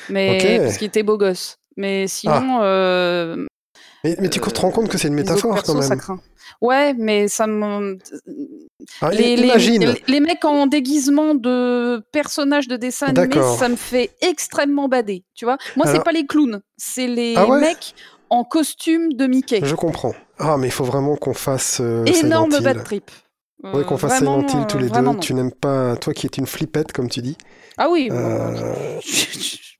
Mais Ok. parce qu'il était beau gosse. Mais sinon, euh, Mais, mais tu te rends compte que c'est une autres métaphore persos, quand ça même. craint. Ouais, mais ça me. Ah, Les, les- imagine les- les mecs en déguisement de personnages de dessin animé, ça me fait extrêmement bader. Tu vois Moi, c'est Alors- pas les clowns, c'est les Ah ouais mecs en costume de Mickey. Je comprends. Ah, mais il faut vraiment qu'on fasse euh, Énorme bad trip. Ouais, qu'on Euh, fasse Silent Hill tous euh, les deux. non. Tu n'aimes pas, toi qui es une flippette, comme tu dis. Ah oui, Euh,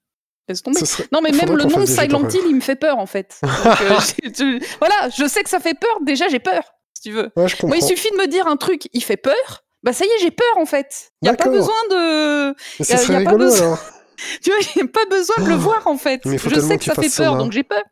laisse tomber. ce serait- Non, mais même le nom Silent. Hill, il me fait peur en fait. Donc, euh, voilà, je sais que ça fait peur. Déjà, j'ai peur, si tu veux. Ouais, je comprends. Moi, il suffit de me dire un truc, il fait peur. Bah ça y est, j'ai peur en fait. Il y a pas besoin de, y a- y a pas besoin- tu vois, il y a pas besoin de le voir en fait. Je sais que ça fait peur, Soma. donc j'ai peur.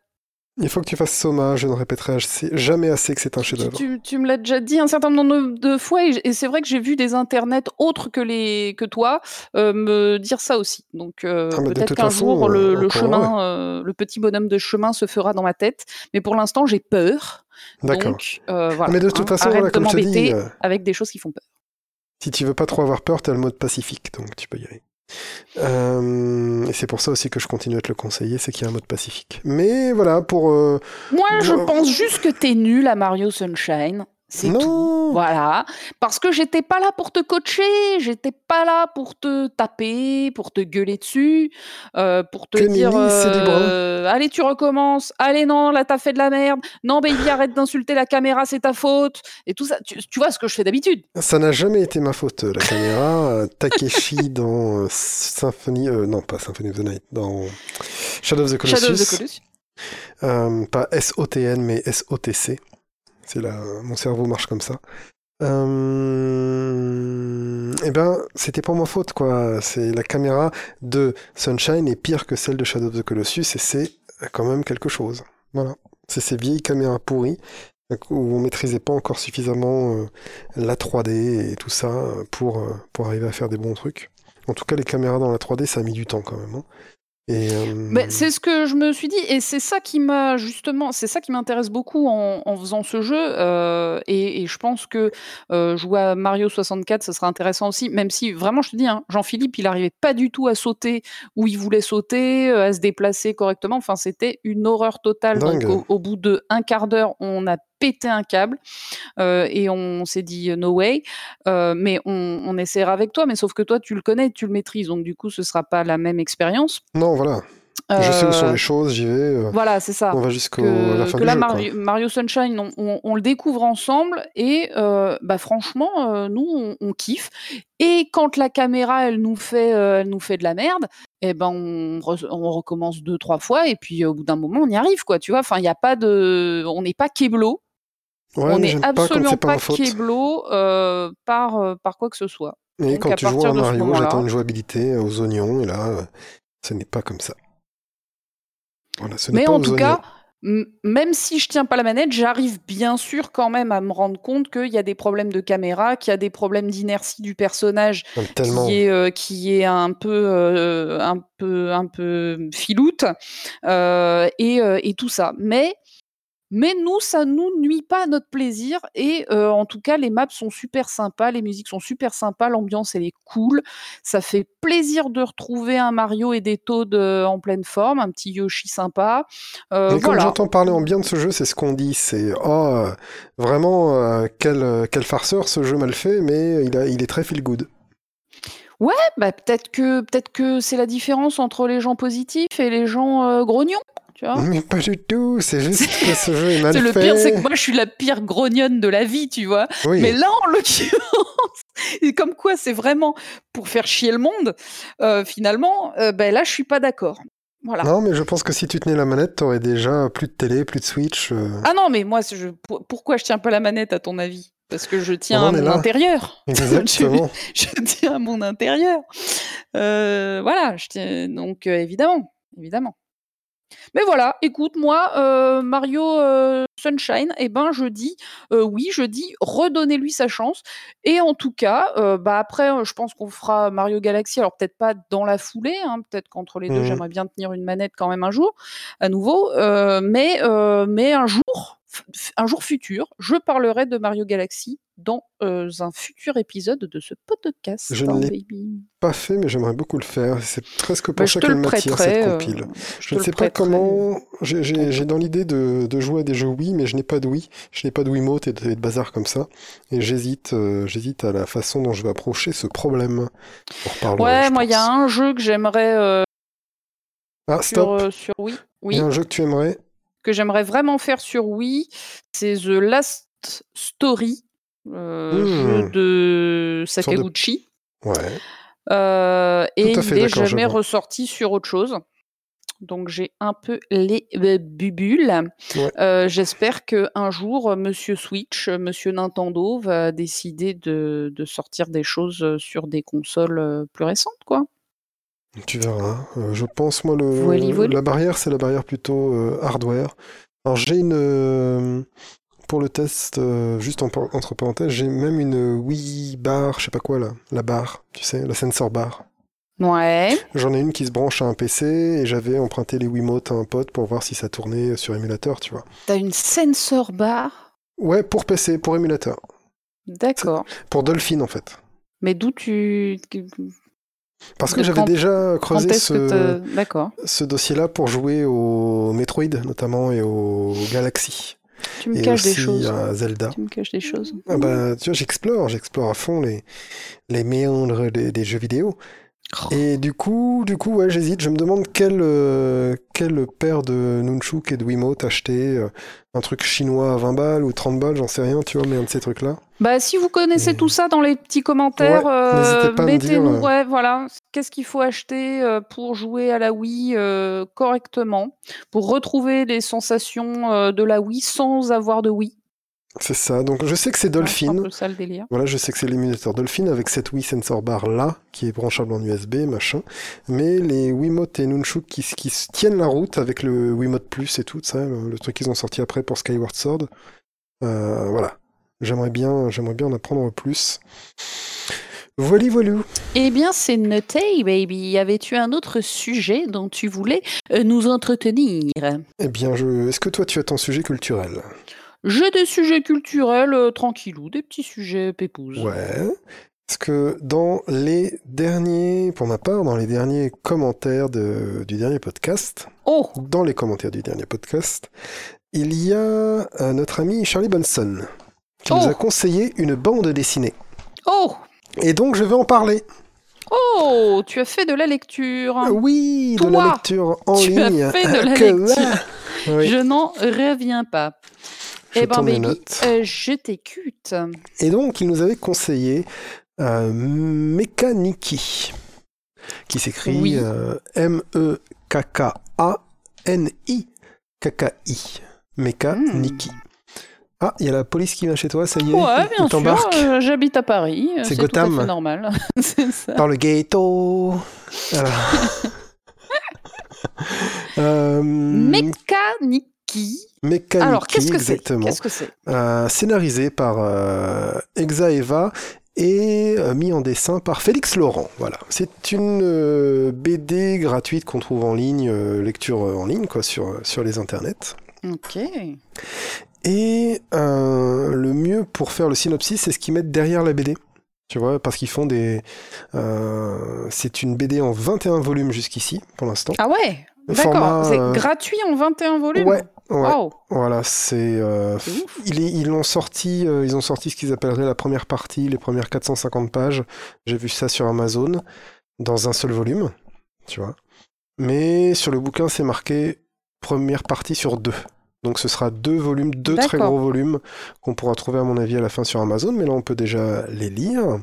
Il faut que tu fasses Soma. Je ne répéterai jamais assez que c'est un Tu, chef-d'œuvre. tu- tu me l'as déjà dit un certain nombre de fois et, c'est vrai que j'ai vu des internets autres que les que toi euh, me dire ça aussi. Donc euh, Ah, peut-être qu'un jour le, euh, le encore chemin, euh, le petit bonhomme de chemin se fera dans ma tête. Mais pour l'instant, j'ai peur. D'accord. Voilà. Mais de toute hein, façon, arrête voilà, de comme je te dis, m'embêter avec des choses qui font peur. si tu veux pas trop avoir peur, t'as le mode pacifique, donc tu peux y aller. Euh, et c'est pour ça aussi que je continue à te le conseiller, c'est qu'il y a un mode pacifique. Mais voilà, pour... euh, Moi, je pense juste que t'es nul à Mario Sunshine. C'est tout. Non Voilà, parce que j'étais pas là pour te coacher, j'étais pas là pour te taper, pour te gueuler dessus, euh, pour te Que dire euh, allez tu recommences, allez non là t'as fait de la merde, non baby arrête d'insulter la caméra c'est ta faute et tout ça. Tu, tu vois ce que je fais d'habitude. Ça n'a jamais été ma faute, la caméra. Euh, Takeshi dans euh, Symphony... euh, non, pas Symphony of the Night, dans Shadow of the Colossus. Shadow of the Colossus. Euh, pas SOTN, mais SOTC. C'est là, mon cerveau marche comme ça. Euh... Eh ben, c'était pas ma faute, quoi. C'est la caméra de Sunshine est pire que celle de Shadow of the Colossus, et c'est quand même quelque chose. Voilà. C'est ces vieilles caméras pourries où on maîtrisait pas encore suffisamment euh, la 3D et tout ça euh, pour, euh, pour arriver à faire des bons trucs. En tout cas, les caméras dans la 3D, ça a mis du temps quand même. hein. Euh, c'est ce que je me suis dit, et c'est ça qui m'a justement, c'est ça qui m'intéresse beaucoup en, en faisant ce jeu. euh, et, et je pense que euh, jouer à Mario 64, ça sera intéressant aussi, même si vraiment, je te dis, hein, Jean-Philippe, il arrivait pas du tout à sauter où il voulait sauter, à se déplacer correctement. Enfin, c'était une horreur totale. Donc, au, au bout de un quart d'heure, on a pété un câble euh, et on s'est dit euh, no way. Euh, mais on, on essaiera avec toi. Mais sauf que toi, tu le connais, tu le maîtrises, donc du coup, ce sera pas la même expérience. Non, voilà. Je sais où sont les choses, j'y vais. voilà, c'est ça. on va jusqu'à la fin que du là, jeu. Mario, Mario Sunshine, on, on- on le découvre ensemble et bah, franchement, nous, on, kiffe. Et quand la caméra, elle nous fait, elle nous fait de la merde, eh ben, on, re- on recommence deux, trois fois et puis au bout d'un moment, on y arrive, quoi. Tu vois, enfin, il y a pas de, on n'est pas Keblo, Ouais, on n'est absolument pas pas. Keblo euh, par, euh, par quoi que ce soit. Et Donc, quand tu joues à Mario, j'attends une jouabilité aux oignons, et là, euh, ce n'est pas comme ça. Voilà, ce n'est Mais en tout oignons. cas, même si je tiens pas la manette, j'arrive bien sûr quand même à me rendre compte qu'il y a des problèmes de caméra, qu'il y a des problèmes d'inertie du personnage tellement. qui est euh, qui est un peu euh, un peu un peu filoute euh, et, euh, et tout ça. Mais Mais nous, ça nous nuit pas à notre plaisir et euh, en tout cas, les maps sont super sympas, les musiques sont super sympas, l'ambiance elle est cool. Ça fait plaisir de retrouver un Mario et des Toads en pleine forme, un petit Yoshi sympa. Euh, Mais comme voilà. j'entends parler en bien de ce jeu, c'est ce qu'on dit. C'est oh, euh, vraiment euh, quel, euh, quel farceur ce jeu mal fait, mais il, a, il est très feel good. Ouais, bah peut-être que peut-être que c'est la différence entre les gens positifs et les gens euh, grognons, tu vois. Mais pas du tout, c'est juste que ce jeu est mal C'est le fait. pire, c'est que moi je suis la pire grognonne de la vie, tu vois. Oui. Mais là, en l'occurrence, comme quoi c'est vraiment pour faire chier le monde, euh, finalement, euh, ben là, je suis pas d'accord. Voilà. Non, mais je pense que si tu tenais la manette, t'aurais déjà plus de télé, plus de Switch. euh, Ah non, mais moi, je, pour- pourquoi je tiens pas la manette à ton avis? Parce que je tiens à mon là. intérieur. Exactement. je tiens à mon intérieur. Euh, voilà, je tiens, donc euh, évidemment, évidemment. Mais voilà, écoute, moi, euh, Mario euh, Sunshine, eh ben, je dis, euh, oui, je dis, redonnez-lui sa chance. Et en tout cas, bah après, je pense qu'on fera Mario Galaxy. Alors peut-être pas dans la foulée, hein, peut-être qu'entre les deux, Mhm. j'aimerais bien tenir une manette quand même un jour, à nouveau. mais, mais un jour, un jour futur, je parlerai de Mario Galaxy dans euh, un futur épisode de ce podcast. Je ne hein, l'ai baby. Pas fait, mais j'aimerais beaucoup le faire. C'est presque pour Bah, ça qu'elle le m'attire cette euh, compile. je ne sais pas prêterai. comment. J'ai- dans l'idée de, de jouer à des jeux Wii, mais je n'ai pas de Wii. Je n'ai pas de Wiimote et de, et de bazar comme ça. Et j'hésite, euh, j'hésite à la façon dont je vais approcher ce problème. On reparlera, Ouais, moi, il y a un jeu que j'aimerais Ah, sur, stop. sur Wii. Il y a un jeu que tu aimerais. Que j'aimerais vraiment faire sur Wii, c'est The Last Story, euh, jeu de Sorte de- Sakaguchi. Ouais. Euh, et il est d'accord, je jamais ressorti sur autre chose. Donc j'ai un peu les euh, bubules. Ouais. Euh, J'espère que un jour, Monsieur Switch, Monsieur Nintendo va décider de, de sortir des choses sur des consoles plus récentes, quoi. Tu verras. Euh, je pense, moi, le, Voili, voili. la barrière, c'est la barrière plutôt euh, hardware. Alors, j'ai une. euh, pour le test, juste en entre parenthèses, j'ai même une Wii bar, je sais pas quoi là, la barre, tu sais, la sensor bar. Ouais. J'en ai une qui se branche à un PC et j'avais emprunté les Wiimote à un pote pour voir si ça tournait sur émulateur, tu vois. T'as une sensor bar? Ouais, pour PC, pour émulateur. D'accord. Pour Dolphin en fait. Mais d'où tu. Parce que j'avais déjà creusé ce, dossier-là pour jouer au Metroid notamment et au Galaxy. Tu me et caches des choses. à Zelda. Tu me caches des choses. Ah bah, tu vois, j'explore, j'explore à fond les, les méandres des, des jeux vidéo. Oh. Et du coup, du coup, ouais, j'hésite. Je me demande quelle, euh, quelle paire de Nunchuk et de Wiimote acheter. euh, un truc chinois à 20 balles ou 30 balles, j'en sais rien, tu vois, mais un de ces trucs-là. Bah, si vous connaissez Et- tout ça dans les petits commentaires, Ouais, euh, mettez-nous, euh, ouais, voilà, qu'est-ce qu'il faut acheter euh, pour jouer à la Wii euh, correctement, pour retrouver les sensations euh, de la Wii sans avoir de Wii. C'est ça. Donc, je sais que c'est Dolphin. peu ça le délire. Voilà, je sais que c'est l'émulateur Dolphin avec cette Wii Sensor Bar là, qui est branchable en USB, machin. Mais les Wiimote et Nunchuk qui, qui se tiennent la route avec le Wiimote Plus et tout ça, le, le truc qu'ils ont sorti après pour Skyward Sword. Euh, voilà. J'aimerais bien, j'aimerais bien en apprendre plus. Voilà, voilou. Eh bien, c'est noté, baby. Avais-tu un autre sujet dont tu voulais euh, nous entretenir? Eh bien, je... est-ce que toi tu as ton sujet culturel? J'ai des sujets culturels euh, tranquillous, des petits sujets pépouses. Ouais. Parce que dans les derniers, pour ma part, dans les derniers commentaires de- du dernier podcast, Oh dans les commentaires du dernier podcast, il y a euh, notre ami Charlie Bunson qui nous Oh. a conseillé une bande dessinée. Oh Et donc je vais en parler. Oh Tu as fait de la lecture Oui, de la lecture en tu as ligne. fait de la Que lecture. Oui, Je n'en reviens pas. Je eh ben, baby, notes. euh, je t'écoute. Et donc il nous avait conseillé euh, Mekaniki, qui s'écrit Oui. euh, M-E-K-K-A-N-I. Mekaniki. Ah, il y a la police qui vient chez toi, ça y est Hmm. Ouais, bien sûr. euh, J'habite à Paris. euh, C'est C'est tout à Gotham. fait normal. ça. Dans le ghetto. Voilà. euh, Mécanique. Mécanique, Alors, qu'est-ce que c'est. Qu'est-ce que c'est Euh, scénarisé par euh, Exaeva et euh, mis en dessin par Félix Laurent. Voilà, c'est une euh, BD gratuite qu'on trouve en ligne, lecture en ligne quoi, sur, sur les internets. Ok. Et le mieux pour faire le synopsis, c'est ce qu'ils mettent derrière la BD. Tu vois, parce qu'ils font des. c'est une BD en 21 volumes jusqu'ici, pour l'instant. Ah ouais? D'accord. C'est gratuit en 21 volumes? Ouais, ouais. Voilà, c'est. euh, C'est ouf. il est- ils l'ont sorti, euh, ils ont sorti ce qu'ils appelleraient la première partie, les premières 450 pages. J'ai vu ça sur Amazon, dans un seul volume, tu vois. Mais sur le bouquin, c'est marqué première partie sur deux. Donc ce sera deux volumes, deux très gros volumes qu'on pourra trouver à mon avis à la fin sur Amazon, mais là on peut déjà les lire.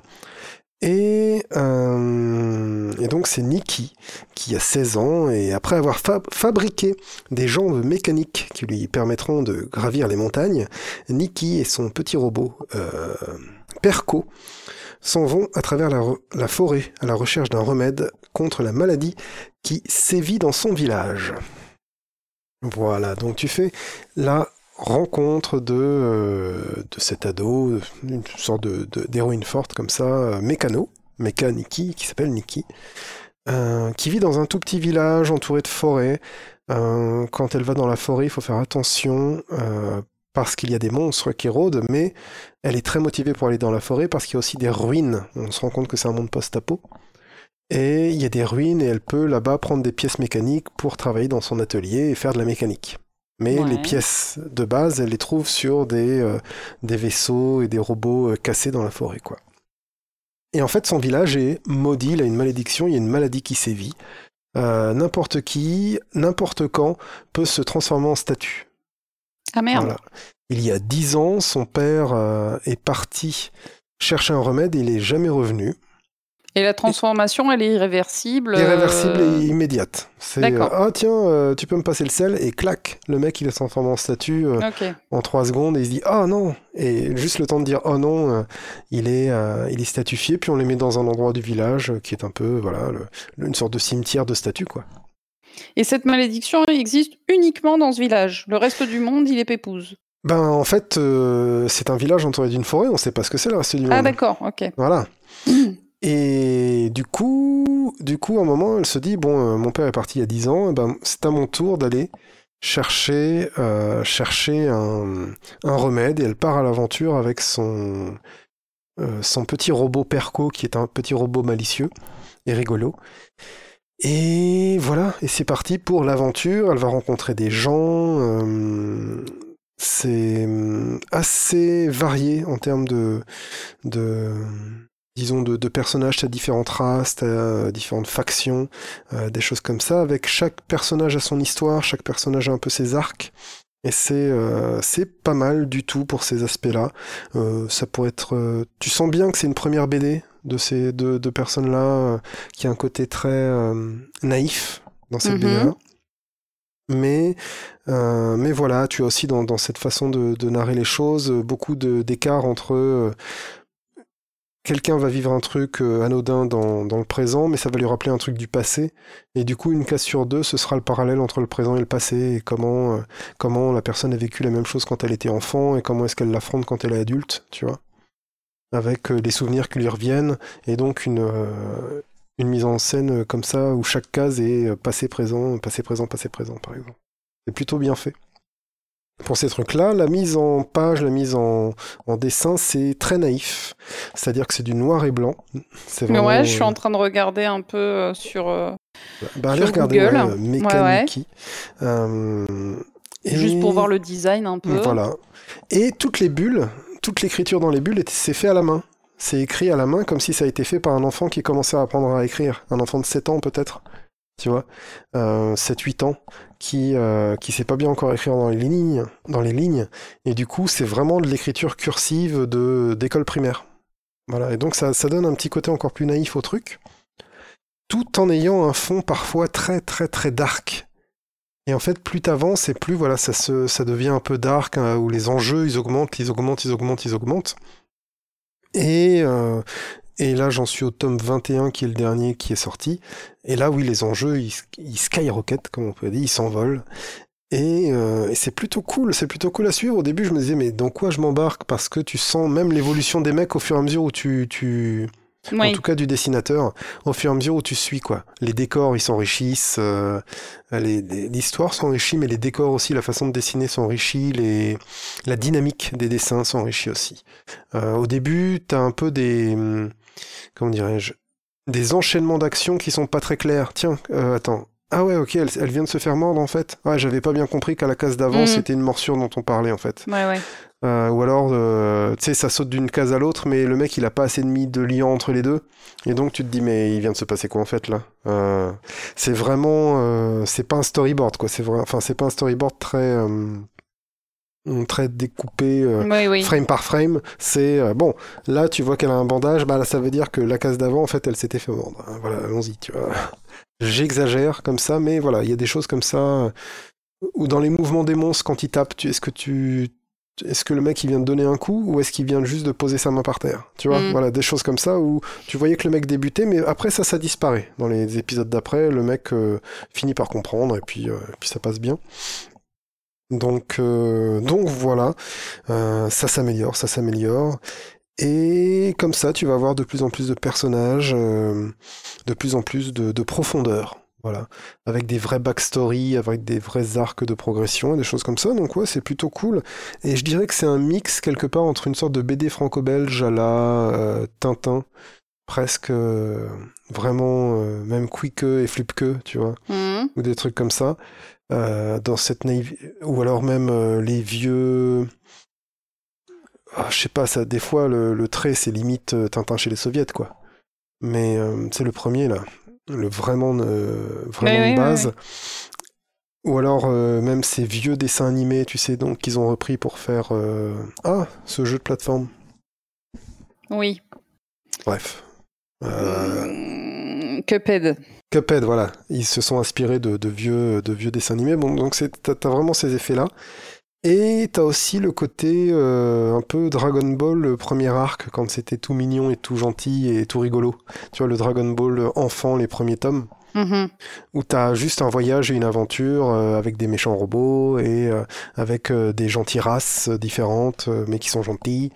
Et, euh, et donc c'est Nikki qui a 16 ans et après avoir fab- fabriqué des jambes mécaniques qui lui permettront de gravir les montagnes, Nikki et son petit robot euh, Perco s'en vont à travers la, la forêt à la recherche d'un remède contre la maladie qui sévit dans son village. Voilà, donc tu fais la rencontre de, euh, de cet ado, une sorte de- de- d'héroïne forte comme ça, euh, mécano, méca qui s'appelle Nikki, euh, qui vit dans un tout petit village entouré de forêts. Quand elle va dans la forêt, il faut faire attention parce qu'il y a des monstres qui rôdent, mais elle est très motivée pour aller dans la forêt parce qu'il y a aussi des ruines. On se rend compte que c'est un monde post-apo. Et il y a des ruines et elle peut là-bas prendre des pièces mécaniques pour travailler dans son atelier et faire de la mécanique. Mais Ouais. les pièces de base, elle les trouve sur des, euh, des vaisseaux et des robots euh, cassés dans la forêt, quoi. Et en fait, son village est maudit, il a une malédiction, il y a une maladie qui sévit. Euh, n'importe qui, n'importe quand, peut se transformer en statue. Ah merde Voilà. Il y a dix ans, son père euh, est parti chercher un remède et il est jamais revenu. Et la transformation, elle est irréversible Irréversible euh, et immédiate. C'est D'accord. euh, ah tiens, euh, tu peux me passer le sel et clac, le mec il est transformé en statue en trois secondes et il se dit ah non et juste le temps de dire oh non, il est il est statufié puis on les met dans un endroit du village qui est un peu voilà le- le- une sorte de cimetière de statues quoi. Et cette malédiction elle existe uniquement dans ce village. Le reste du monde, il est pépouse. Ben en fait euh, c'est un village entouré d'une forêt, on sait pas ce que c'est le reste du Ah monde. d'accord, ok. Voilà. Et du coup, du coup, à un moment, elle se dit bon, euh, mon père est parti il y a 10 ans, eh ben, c'est à mon tour d'aller chercher, euh, chercher un, un remède. Et elle part à l'aventure avec son, euh, son petit robot Perco, qui est un petit robot malicieux et rigolo. Et voilà, et c'est parti pour l'aventure. Elle va rencontrer des gens. c'est hum, assez varié en termes de, de disons, de, de personnages, t'as différentes races, t'as euh, différentes factions, euh, des choses comme ça. Avec chaque personnage a son histoire, chaque personnage a un peu ses arcs. Et c'est euh, c'est pas mal du tout pour ces aspects-là. Euh, ça pourrait être. euh, tu sens bien que c'est une première BD de ces deux, deux personnes-là, euh, qui a un côté très euh, naïf dans cette Mhm. BD-là. Mais, euh, mais voilà, tu as aussi dans, dans cette façon de, de narrer les choses beaucoup d'écart entre euh, quelqu'un va vivre un truc euh, anodin dans, dans le présent, mais ça va lui rappeler un truc du passé. Et du coup, une case sur deux, ce sera le parallèle entre le présent et le passé, et comment, euh, comment la personne a vécu la même chose quand elle était enfant, et comment est-ce qu'elle l'affronte quand elle est adulte, tu vois. Avec euh, les souvenirs qui lui reviennent, et donc une, euh, une mise en scène comme ça, où chaque case est passé-présent, passé-présent, passé-présent, par exemple. C'est plutôt bien fait. Pour ces trucs-là, la mise en page, la mise en, en dessin, c'est très naïf. C'est-à-dire que c'est du noir et blanc. C'est Mais vraiment, ouais, je suis euh, en train de regarder un peu euh, sur. euh, bah, allez regarder Google. ouais, euh, Ouais, Mechaniki. Euh, et- Juste pour voir le design un peu. Voilà. Et toutes les bulles, toute l'écriture dans les bulles, est- c'est fait à la main. C'est écrit à la main comme si ça a été fait par un enfant qui commençait à apprendre à écrire. Un enfant de 7 ans peut-être. Tu vois euh, 7-8 ans. Qui, euh, qui sait pas bien encore écrire dans les lignes. Dans les. Et du coup, c'est vraiment de l'écriture cursive de, d'école primaire. Voilà. Et donc, ça, ça donne un petit côté encore plus naïf au truc. Tout en ayant un fond parfois très, très, très dark. Et en fait, plus t'avances et plus voilà, ça, se, ça devient un peu dark, hein, où les enjeux, ils augmentent, ils augmentent, ils augmentent, ils augmentent. Et, euh, et là, j'en suis au tome 21, qui est le dernier qui est sorti. Et là, oui, les enjeux, ils, ils skyrocket, comme on peut dire, ils s'envolent. Et, euh, et c'est plutôt cool, c'est plutôt cool à suivre. Au début, je me disais, mais dans quoi je m'embarque? Parce que tu sens même l'évolution des mecs au fur et à mesure où tu, tu, en tout cas du dessinateur, au fur et à mesure où tu suis quoi. Les décors ils s'enrichissent, euh, l'histoire s'enrichit, mais les décors aussi, la façon de dessiner s'enrichit, les, la dynamique des dessins s'enrichit aussi. Euh, au début, t'as un peu des, hum, comment dirais-je, des enchaînements d'actions qui sont pas très clairs. Tiens, euh, attends. Ah ouais, ok, elle, elle vient de se faire mordre en fait. Ouais, j'avais pas bien compris qu'à la case d'avant, Mhm. c'était une morsure dont on parlait en fait. Ouais, ouais. Euh, ou alors, euh, tu sais, ça saute d'une case à l'autre, mais le mec, il a pas assez de mis de lien entre les deux. Et donc, tu te dis, mais il vient de se passer quoi en fait là? Euh, C'est vraiment, c'est pas un storyboard quoi. C'est vrai, enfin, c'est pas un storyboard très, très découpé. euh, Oui, oui. Frame par frame, c'est euh, bon. Là, tu vois qu'elle a un bandage, bah là, ça veut dire que la case d'avant, en fait, elle s'était fait mordre. Hein, Voilà, allons-y, tu vois. J'exagère comme ça, mais voilà, il y a des choses comme ça. euh, Ou dans les mouvements des monstres, quand ils tapent, tu- est-ce que tu, est-ce que le mec il vient de donner un coup ou est-ce qu'il vient juste de poser sa main par terre Tu vois, Mm. voilà, des choses comme ça où tu voyais que le mec débutait, mais après ça, ça disparaît. Dans les épisodes d'après, le mec euh, finit par comprendre et puis, euh, et puis ça passe bien. Donc, euh, donc voilà, Euh, ça s'améliore, ça s'améliore. Et comme ça, tu vas avoir de plus en plus de personnages, euh, de plus en plus de, de profondeur. Voilà, avec des vrais backstories, avec des vrais arcs de progression, des choses comme ça. Donc ouais, c'est plutôt cool. Et je dirais que c'est un mix quelque part entre une sorte de BD franco-belge à la Tintin, presque euh, vraiment euh, même Quick et Flipke, tu vois Mhm. ou des trucs comme ça, dans cette naïve... ou alors même euh, les vieux... Ah, je sais pas, ça, des fois le, le trait c'est limite euh, Tintin chez les soviets, quoi. Mais euh, c'est le premier là, le vraiment, euh, vraiment oui, base. oui, Ou alors euh, même ces vieux dessins animés, tu sais, donc qu'ils ont repris pour faire... euh, Ah, ce jeu de plateforme. Oui. Bref. Euh, Mm, Cuphead. Cuphead, voilà. Ils se sont inspirés de, de vieux, de vieux dessins animés. Bon, donc t'as vraiment ces effets-là. Et t'as aussi le côté euh, un peu Dragon Ball, le premier arc, quand c'était tout mignon et tout gentil et tout rigolo. Tu vois, le Dragon Ball enfant, les premiers tomes, Mhm. où t'as juste un voyage et une aventure euh, avec des méchants robots et euh, avec euh, des gentilles races euh, différentes, euh, mais qui sont gentilles,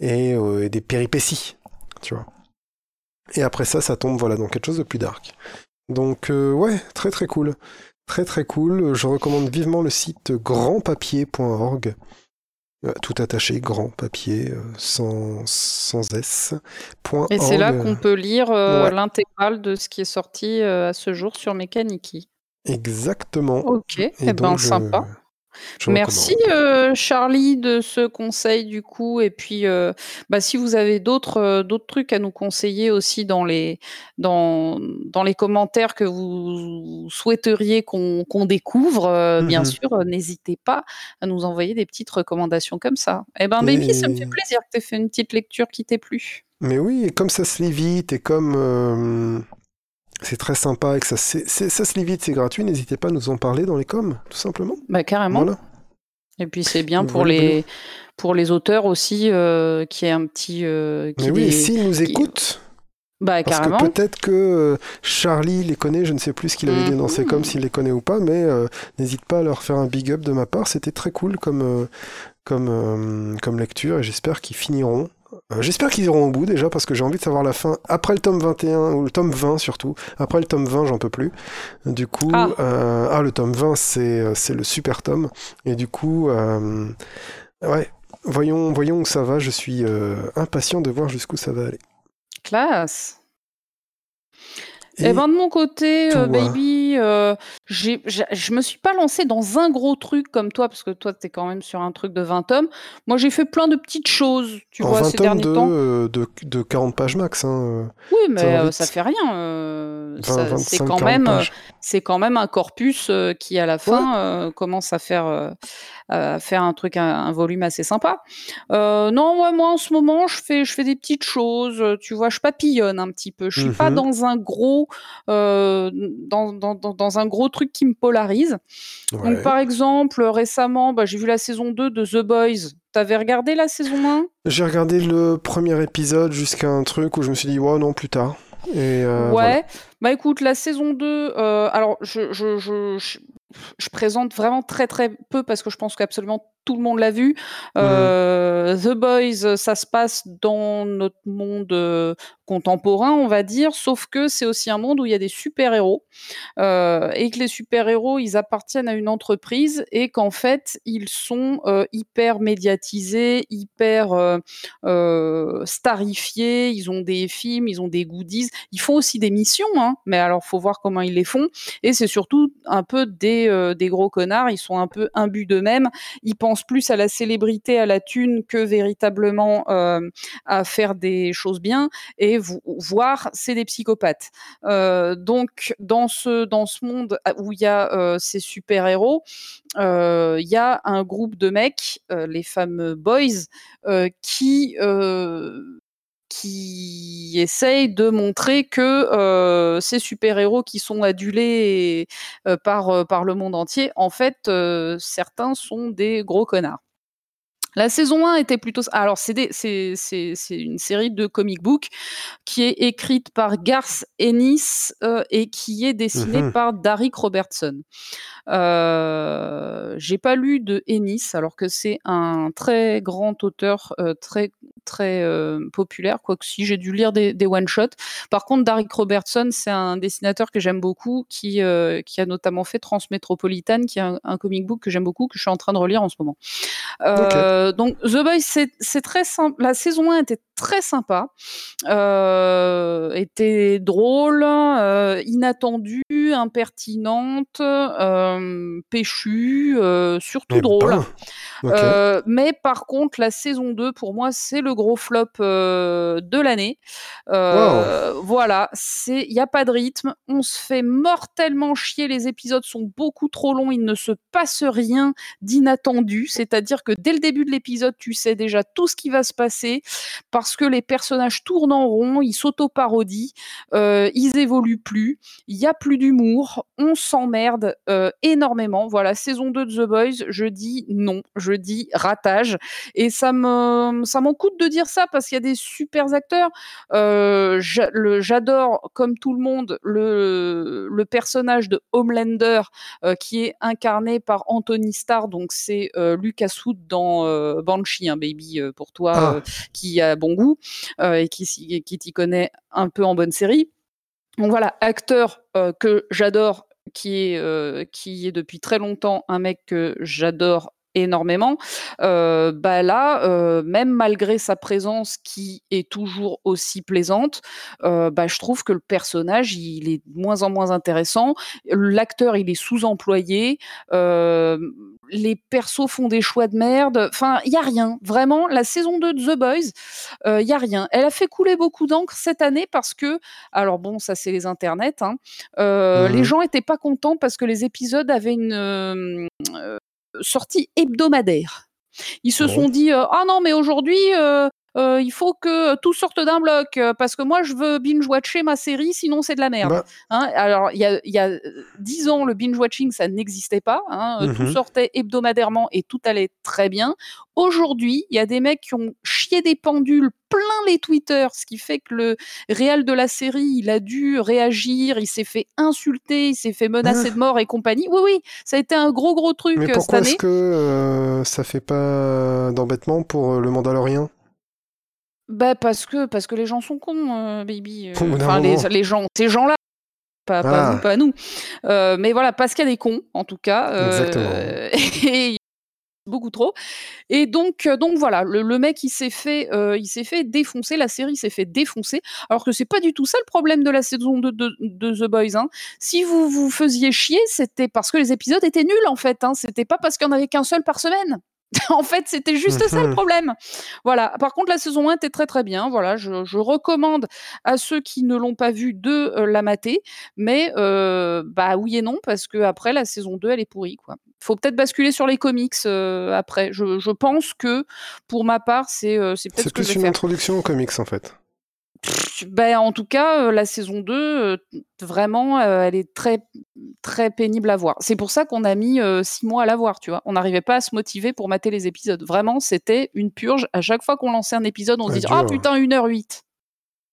et, euh, et des péripéties, tu vois. Et après ça, ça tombe voilà, dans quelque chose de plus dark. Donc euh, ouais, très très cool. Très très cool. Je recommande vivement le site grandpapier.org. Euh, tout attaché, grand papier, euh, sans, sans S. point Et c'est là qu'on peut lire euh, Ouais. l'intégrale de ce qui est sorti euh, à ce jour sur Mechaniki. Exactement. Ok, Et eh ben je- sympa. Je Merci euh, Charlie de ce conseil du coup et puis euh, bah, si vous avez d'autres euh, d'autres trucs à nous conseiller aussi dans les dans, dans les commentaires que vous souhaiteriez qu'on qu'on découvre euh, bien sûr n'hésitez pas à nous envoyer des petites recommandations comme ça. Eh ben Et- baby ça me fait plaisir que tu aies fait une petite lecture qui t'ait plu. Mais oui, et comme ça se lit vite, et comme c'est très sympa, et que ça, se lit vite, c'est gratuit, n'hésitez pas à nous en parler dans les coms, tout simplement. Bah carrément. Voilà. Et puis c'est bien pour Voilà, les pour les auteurs aussi euh, qui est un petit euh, qui Mais oui, s'ils nous qui- écoutent, bah parce carrément. que peut-être que euh, Charlie les connaît, je ne sais plus ce qu'il avait dit dans ses coms, s'il les connaît ou pas, mais euh, n'hésite pas à leur faire un big up de ma part, c'était très cool comme, euh, comme, euh, comme lecture, et j'espère qu'ils finiront. Euh, J'espère qu'ils iront au bout déjà parce que j'ai envie de savoir la fin après le tome 21 ou le tome 20 surtout. Après le tome 20, j'en peux plus. Du coup, Ah. euh, ah, le tome 20, c'est euh, c'est le super tome. Et du coup, euh, ouais, voyons, voyons où ça va. Je suis impatient de voir jusqu'où ça va aller. Classe. Et Eh ben de mon côté, euh, toi baby, euh, j'ai, j'ai- je me suis pas lancée dans un gros truc comme toi parce que toi t'es quand même sur un truc de 20 tomes. Moi j'ai fait plein de petites choses, tu en vois, 20 ces tomes derniers de, temps. euh, de, de 40 pages max. Hein, Oui, ça mais euh, vite. ça fait rien. euh, 20, ça- 25, c'est 40 quand même, euh, c'est quand même un corpus euh, qui à la fin euh, commence à faire, euh, faire un truc, un, un volume assez sympa. Euh, non, ouais, moi en ce moment, je fais, je fais des petites choses. euh, Tu vois, je papillonne un petit peu. Je suis pas Mhm. dans un gros, euh, dans, dans, dans, dans un gros truc qui me polarise. Donc par exemple, récemment, bah, j'ai vu la saison 2 de The Boys. T'avais regardé la saison 1 J'ai regardé le premier épisode jusqu'à un truc où je me suis dit, ouais, non, plus tard. Et euh, Ouais. voilà. Bah écoute, la saison 2, euh, alors je, je, je, je- présente vraiment très très peu parce que je pense qu'absolument tout le monde l'a vu. Mmh. Euh, The Boys, ça se passe dans notre monde euh, contemporain, on va dire, sauf que c'est aussi un monde où il y a des super-héros euh, et que les super-héros, ils appartiennent à une entreprise et qu'en fait, ils sont hyper médiatisés, hyper starifiés, ils ont des films, ils ont des goodies, ils font aussi des missions, hein, mais alors faut voir comment ils les font et c'est surtout un peu des, euh, des gros connards, ils sont un peu imbus d'eux-mêmes, ils pensent plus à la célébrité, à la thune que véritablement euh, à faire des choses bien. Et voir, c'est des psychopathes. Euh, donc dans ce dans ce monde où il y a ces super héros, il y a un groupe de mecs, les fameux boys, qui qui essaye de montrer que euh, ces super-héros qui sont adulés euh, par, euh, par le monde entier, en fait, certains sont des gros connards. La saison 1 était plutôt... Alors, c'est une série de comic book qui est écrite par Garth Ennis euh, et qui est dessinée mmh par Derek Robertson. Euh, J'ai pas lu de Ennis, alors que c'est un très grand auteur, euh, très très euh, populaire, quoique si j'ai dû lire des, des one-shots. Par contre, Derek Robertson, c'est un dessinateur que j'aime beaucoup, qui, qui a notamment fait Transmétropolitane, qui est un, un comic book que j'aime beaucoup, que je suis en train de relire en ce moment. Okay. Euh, donc The Boys, c'est très simple. La saison 1 était très sympa, euh, était drôle, euh, inattendue, impertinente, péchue, surtout Eh drôle. ben. Euh, mais par contre, la saison 2, pour moi, c'est le gros flop de l'année. Voilà, c'est il n'y a pas de rythme, on se fait mortellement chier, les épisodes sont beaucoup trop longs, il ne se passe rien d'inattendu, c'est-à-dire que dès le début de l'épisode, tu sais déjà tout ce qui va se passer parce que les personnages tournent en rond, ils s'auto-parodient, euh, ils évoluent plus, il y a plus d'humour, on s'emmerde euh, énormément. Voilà, saison 2 de The Boys, je dis non, je dis ratage et ça me ça m'en coûte de dire ça parce qu'il y a des super acteurs. Euh, J'adore comme tout le monde le, personnage de Homelander qui est incarné par Anthony Starr, donc c'est Lucas Wood dans Banshee, un hein, baby euh, pour toi Ah. euh, qui a bon goût euh, et qui, t'y connaît un peu en bonne série. Donc voilà, acteur euh, que j'adore, qui est euh, qui est depuis très longtemps un mec que j'adore énormément. Euh, bah là, euh, même malgré sa présence qui est toujours aussi plaisante, euh, bah je trouve que le personnage il est de moins en moins intéressant. L'acteur il est sous-employé. Les persos font des choix de merde. Enfin, il y a rien. Vraiment, la saison 2 de The Boys, il y a rien. Elle a fait couler beaucoup d'encre cette année parce que, alors bon, ça c'est les internets. Hein. Les gens étaient pas contents parce que les épisodes avaient une euh, euh, sortie hebdomadaire. Ils se Bon. sont dit euh, ah non mais aujourd'hui euh, il faut que tout sorte d'un bloc euh, parce que moi je veux binge watcher ma série sinon c'est de la merde. Bah, Hein, alors, il y a, euh, 10 ans, le binge-watching, ça n'existait pas. Hein, Tout Mhm. sortait hebdomadairement et tout allait très bien. Aujourd'hui, il y a des mecs qui ont chié des pendules plein les Twitter, ce qui fait que le réal de la série, il a dû réagir, il s'est fait insulter, il s'est fait menacer Ah. de mort et compagnie. Oui, oui, ça a été un gros, gros truc mais cette pourquoi année. est-ce que euh, ça fait pas d'embêtement pour le Mandalorien Bah, parce que, parce que les gens sont cons, euh, baby. D'un Enfin, les, les gens, ces gens-là. Pas, pas Ah. vous, pas nous. Euh, mais voilà, parce qu'il y a des cons, en tout cas. euh, Exactement. et beaucoup trop. Et donc, euh, donc voilà, le, le mec il s'est fait, euh, il s'est fait défoncer, la série s'est fait défoncer, alors que c'est pas du tout ça le problème de la saison de, de, de The Boys. Hein. Si vous vous faisiez chier, c'était parce que les épisodes étaient nuls en fait. Hein. C'était pas parce qu'il y en avait qu'un seul par semaine. en fait, c'était juste ça le Mhm. problème. Voilà. Par contre, la saison 1 était très très bien. Voilà, je, je recommande à ceux qui ne l'ont pas vu de euh, la mater. Mais euh, bah oui et non parce que après la saison 2 elle est pourrie quoi. Faut peut-être basculer sur les comics euh, après. Je, je pense que pour ma part c'est c'est peut-être C'est ce que je plus vais une faire. introduction aux comics en fait. Ben, en tout cas, euh, la saison 2, euh, vraiment, euh, elle est très, très pénible à voir. C'est pour ça qu'on a mis six mois à la voir, tu vois. On n'arrivait pas à se motiver pour mater les épisodes. Vraiment, c'était une purge. À chaque fois qu'on lançait un épisode, on se disait. Ah putain, 1h08.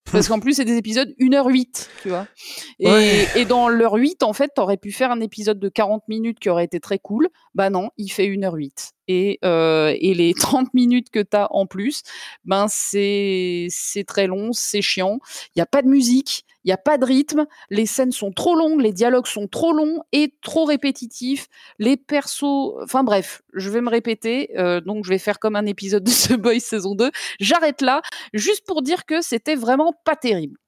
Parce qu'en plus, c'est des épisodes 1h08, tu vois. Et, et dans l'heure 8, en fait, t'aurais pu faire un épisode de 40 minutes qui aurait été très cool. Bah non, il fait 1h08. Et, euh, et les 30 minutes que t'as en plus, ben c'est très long, c'est chiant. Il n'y a pas de musique, il n'y a pas de rythme, les scènes sont trop longues, les dialogues sont trop longs et trop répétitifs. Les persos, enfin bref, je vais me répéter, euh, donc je vais faire comme un épisode de The Boys saison 2. J'arrête là, juste pour dire que c'était vraiment pas terrible.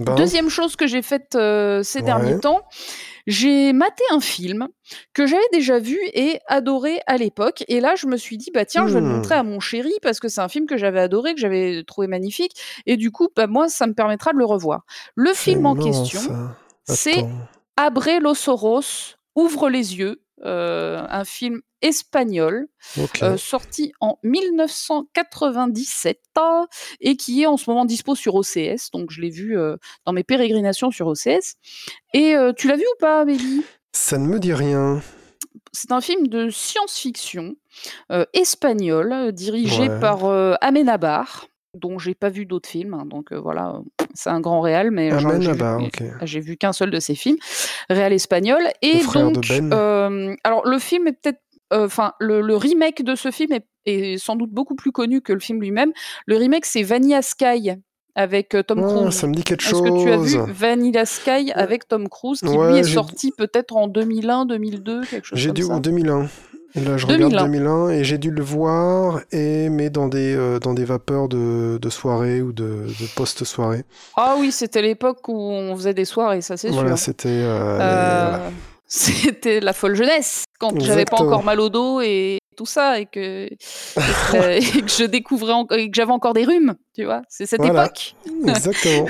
Ben, Deuxième chose que j'ai faite euh, ces derniers temps, j'ai maté un film que j'avais déjà vu et adoré à l'époque. Et là, je me suis dit, bah tiens, je vais le Hmm. montrer à mon chéri parce que c'est un film que j'avais adoré, que j'avais trouvé magnifique. Et du coup, bah, moi, ça me permettra de le revoir. Le film en question, c'est. Abre los ojos, Ouvre les yeux, un film espagnol euh, sorti en 1997 ah, et qui est en ce moment dispo sur OCS. Donc je l'ai vu euh, dans mes pérégrinations sur OCS. Et euh, tu l'as vu ou pas, Amélie? Ça ne me dit rien. C'est un film de science-fiction euh, espagnol euh, dirigé Ouais. par euh, Amenabar dont j'ai pas vu d'autres films, hein, donc euh, voilà, euh, c'est un grand réal, mais j'en- j'ai vu, Amenabar, ok. j'ai vu qu'un seul de ses films, réal espagnol. Et Le frère de donc, Ben. euh, alors le film est peut-être, euh, enfin le, le remake de ce film est, est sans doute beaucoup plus connu que le film lui-même. Le remake c'est Vanilla Sky avec euh, Tom Ah, Cruise. ça me dit quelque Est-ce chose. que tu as vu Vanilla Sky avec Tom Cruise qui Ouais, lui est j'ai- sorti peut-être en 2001, 2002, quelque chose J'ai comme dû ça? en 2001. Et là, je 2001. regarde 2001 et j'ai dû le voir, et mais dans des euh, dans des vapeurs de, de soirée ou de, de post-soirée. Ah oui, c'était l'époque où on faisait des soirées, ça c'est Voilà, sûr. c'était euh, Euh, voilà. C'était la folle jeunesse, quand j'avais pas encore mal au dos et tout ça, et que, et que, et que je découvrais en- et que j'avais encore des rhumes, tu vois. C'est cette Voilà. époque. Exactement.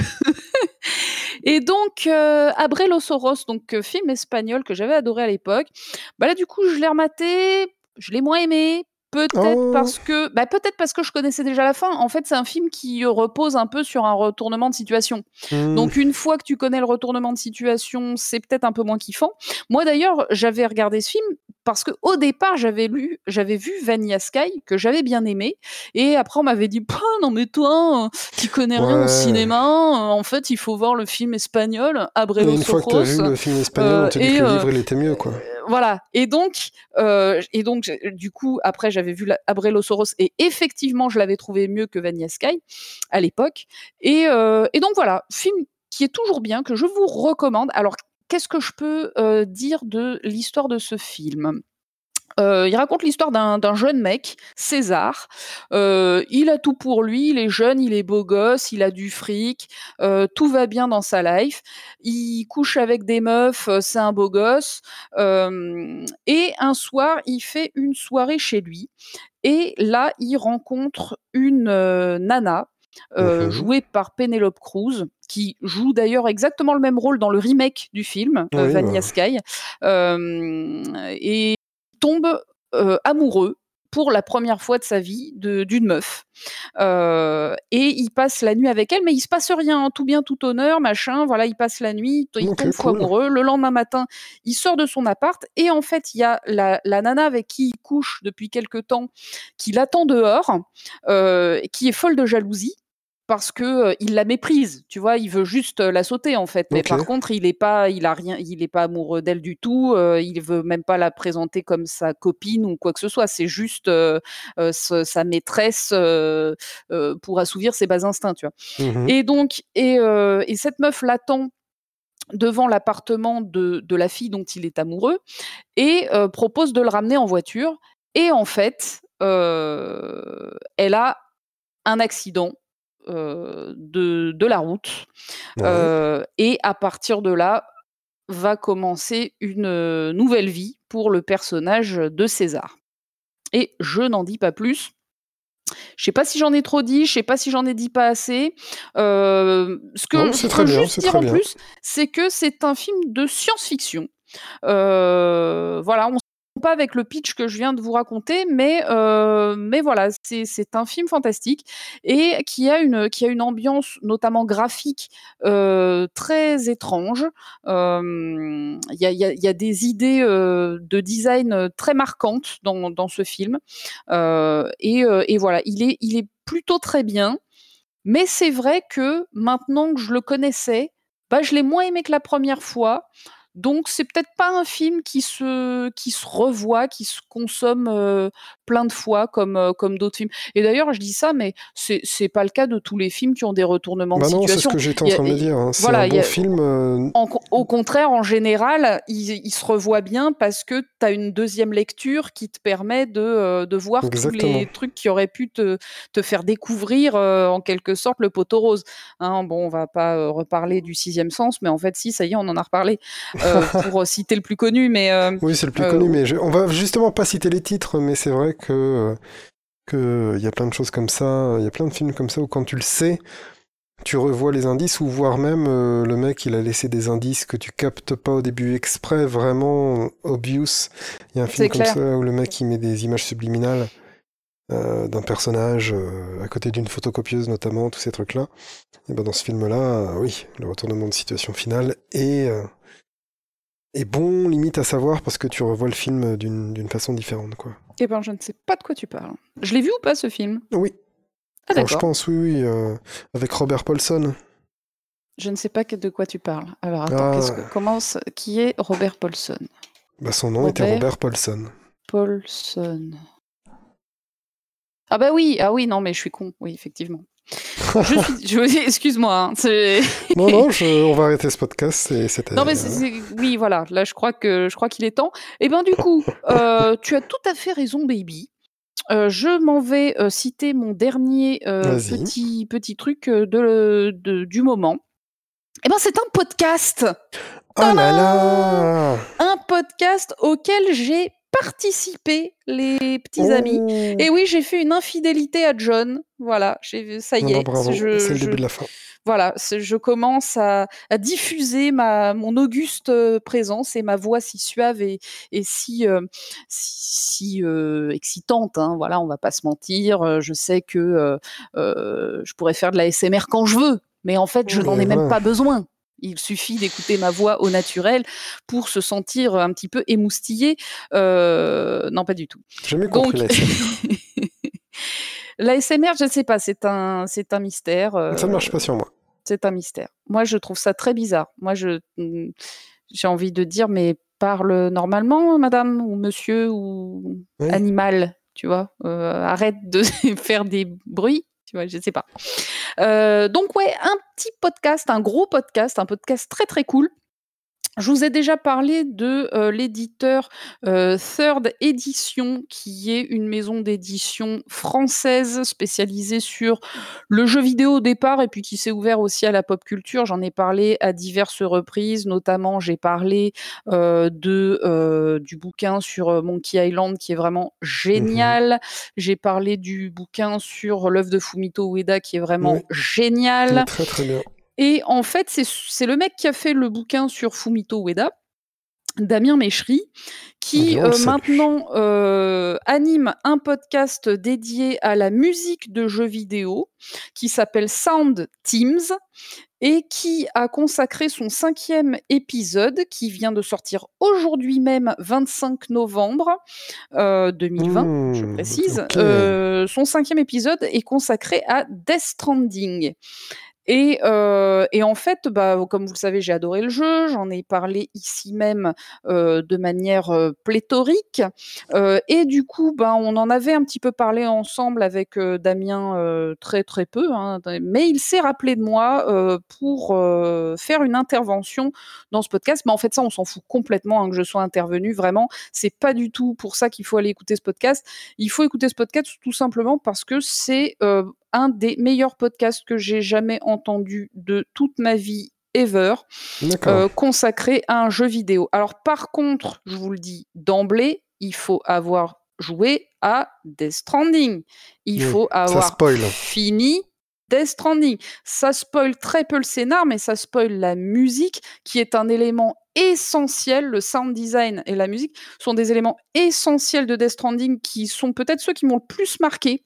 Et donc, euh, Abre los Oros, donc euh, film espagnol que j'avais adoré à l'époque. Bah là, du coup, je l'ai rematé, je l'ai moins aimé. Peut-être Oh. parce que, bah peut-être parce que je connaissais déjà la fin. En fait, c'est un film qui repose un peu sur un retournement de situation. Hmm. Donc une fois que tu connais le retournement de situation, c'est peut-être un peu moins kiffant. Moi d'ailleurs, j'avais regardé ce film parce que au départ, j'avais lu, j'avais vu Vanilla Sky que j'avais bien aimé et après on m'avait dit "Pouah, non mais toi, euh, tu connais rien au cinéma, euh, en fait, il faut voir le film espagnol Abre Et los une fois que tu as vu Ojos." le film espagnol, euh, on te dit et, que le euh, livre il était mieux, quoi. Voilà. Et donc, euh, et donc, du coup, après, j'avais vu la- Abrelosaurus et effectivement, je l'avais trouvé mieux que Vanilla Sky à l'époque. Et, euh, et donc voilà, film qui est toujours bien, que je vous recommande. Alors, qu'est-ce que je peux euh, dire de l'histoire de ce film? Euh, il raconte l'histoire d'un jeune mec, César. Euh, il a tout pour lui, il est jeune, il est beau gosse, il a du fric, euh, tout va bien dans sa life. Il couche avec des meufs, c'est un beau gosse. Et un soir, il fait une soirée chez lui. Et là, il rencontre une nana. jouée par Penelope Cruz, qui joue d'ailleurs exactement le même rôle dans le remake du film, euh, Oui, Vanilla. Sky. Euh, et tombe euh, amoureux pour la première fois de sa vie de- d'une meuf. Euh, et il passe la nuit avec elle, mais il se passe rien, hein, tout bien, tout honneur, machin. Voilà, il passe la nuit, il tombe fou cool. amoureux. Le lendemain matin, il sort de son appart et en fait, il y a la, la nana avec qui il couche depuis quelque temps, qui l'attend dehors, euh, qui est folle de jalousie parce que euh, il la méprise, tu vois, il veut juste euh, la sauter en fait. Mais par contre, il est pas, il a rien, il est pas amoureux d'elle du tout. euh, il veut même pas la présenter comme sa copine ou quoi que ce soit. C'est juste euh, ce- sa maîtresse pour assouvir ses bas instincts, tu vois. Mhm. Et donc, et, et cette meuf l'attend devant l'appartement de, de la fille dont il est amoureux et propose de le ramener en voiture. Et en fait, elle a un accident euh, de, de la route. Ouais. Euh, et à partir de là, va commencer une euh, nouvelle vie pour le personnage de César. Et je n'en dis pas plus. Je sais pas si j'en ai trop dit, je sais pas si j'en ai dit pas assez. Euh, ce que Non, je peux bien, juste dire en bien. plus, c'est que c'est un film de science-fiction. Euh, voilà, on pas avec le pitch que je viens de vous raconter, mais, euh, mais voilà, c'est un film fantastique et qui a une, qui a une ambiance notamment graphique euh, très étrange. Euh, Il y, a, y y a des idées de design très marquantes dans, dans ce film. Et, et voilà, il est, il est plutôt très bien. Mais c'est vrai que maintenant que je le connaissais, bah, je l'ai moins aimé que la première fois. Donc c'est peut-être pas un film qui se qui se revoit, qui se consomme euh, plein de fois comme euh, comme d'autres films. Et d'ailleurs, je dis ça, mais c'est c'est pas le cas de tous les films qui ont des retournements bah de non, situation. c'est ce que j'étais en train de dire. Hein. C'est voilà, un bon a- film. euh, En- au contraire, en général, il, il se revoit bien parce que tu as une deuxième lecture qui te permet de, euh, de voir tous les trucs qui auraient pu te, te faire découvrir euh, en quelque sorte le poteau rose. Hein, bon, on va pas reparler du sixième sens, mais en fait, si, ça y est, on en a reparlé pour citer le plus connu. Mais Oui, c'est le plus connu, mais je- on va justement pas citer les titres, mais c'est vrai que euh, que il y a plein de choses comme ça, il y a plein de films comme ça où quand tu le sais, tu revois les indices ou voire même euh, le mec il a laissé des indices que tu captes pas au début exprès, vraiment obvious. Il y a un film comme clair. ça où le mec il met des images subliminales euh, d'un personnage euh, à côté d'une photocopieuse notamment, tous ces trucs-là. Et ben dans ce film-là, euh, oui, le retournement de situation finale est est bon, limite à savoir parce que tu revois le film d'une façon différente, quoi. eh ben, je ne sais pas de quoi tu parles. Je l'ai vu ou pas ce film? Oui, Ah alors, je pense, oui, oui, euh, avec Robert Paulson. Je ne sais pas de quoi tu parles. Alors attends, Ah. qu'est-ce que, comment, qui est Robert Paulson? Bah, son nom était Robert. Robert Paulson. Paulson. Ah bah oui, ah oui, non mais je suis con, oui, effectivement. Je suis, je- excuse-moi. hein, non, non, je- on va arrêter ce podcast. et non mais oui, voilà. Là, je crois que je crois qu'il est temps. Et ben du coup, euh, tu as tout à fait raison, baby. Euh, je m'en vais euh, citer mon dernier petit petit truc de, de- du moment. Et ben c'est un podcast, Oh là là un podcast auquel j'ai participé, les petits Oh. amis. Et oui, j'ai fait une infidélité à John. Voilà, ça y est. c'est le je- début de la fin. voilà, je commence à, à diffuser ma, mon auguste euh, présence et ma voix si suave et, et si, euh, si, si, euh, excitante. Hein, voilà, on va pas se mentir. Je sais que euh, je pourrais faire de la SMR quand je veux, mais en fait, je Mais n'en ai même pas besoin. Il suffit d'écouter ma voix au naturel pour se sentir un petit peu émoustillé. Euh, non, pas du tout. J'ai jamais compris Donc, la SMR. l'ASMR, je ne sais pas, c'est un, c'est un mystère. Ça ne euh, marche pas sur moi. c'est un mystère. Moi, je trouve ça très bizarre. Moi, je mm, j'ai envie de dire, mais parle normalement, madame ou monsieur ou Oui. animal, tu vois. Euh, arrête de faire des bruits, tu vois, je sais pas. Euh, donc, ouais, un petit podcast, un gros podcast, un podcast très très cool. Je vous ai déjà parlé de euh, l'éditeur euh, Third Edition, qui est une maison d'édition française spécialisée sur le jeu vidéo au départ et puis qui s'est ouvert aussi à la pop culture. J'en ai parlé à diverses reprises, notamment j'ai parlé euh, de du bouquin sur Monkey Island qui est vraiment génial. J'ai parlé du bouquin sur l'œuvre de Fumito Ueda qui est vraiment Oui. génial. Très très bien. Et en fait, c'est le mec qui a fait le bouquin sur Fumito Ueda, Damien Méchery, qui le euh, maintenant euh, anime un podcast dédié à la musique de jeux vidéo qui s'appelle Sound Teams et qui a consacré son cinquième épisode qui vient de sortir aujourd'hui même, 25 novembre euh, 2020 je Mmh, précise. Euh, son cinquième épisode est consacré à Death Stranding. Et, euh, et en fait, bah, comme vous le savez, j'ai adoré le jeu. J'en ai parlé ici même euh, de manière euh, pléthorique. Euh, et du coup, bah, on en avait un petit peu parlé ensemble avec euh, Damien euh, très très peu. hein, mais il s'est rappelé de moi pour faire une intervention dans ce podcast. Mais en fait, ça, on s'en fout complètement hein, que je sois intervenu. Vraiment, c'est pas du tout pour ça qu'il faut aller écouter ce podcast. Il faut écouter ce podcast tout simplement parce que c'est un des meilleurs podcasts que j'ai jamais entendu de toute ma vie ever euh, consacré à un jeu vidéo. Alors par contre, je vous le dis d'emblée, il faut avoir joué à Death Stranding. Il Oui, faut avoir fini Death Stranding. Ça spoil très peu le scénar, mais ça spoil la musique, qui est un élément essentiel. Le sound design et la musique sont des éléments essentiels de Death Stranding qui sont peut-être ceux qui m'ont le plus marqué.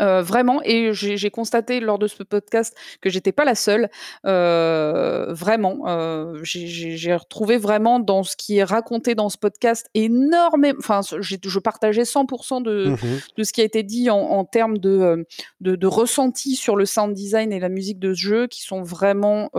Euh, vraiment, et j'ai constaté lors de ce podcast que j'étais pas la seule. Euh, vraiment, euh, j'ai retrouvé vraiment dans ce qui est raconté dans ce podcast énormément. Enfin, je partageais 100% de, mmh de ce qui a été dit en, en termes de, de, de, ressenti sur le sound design et la musique de ce jeu, qui sont vraiment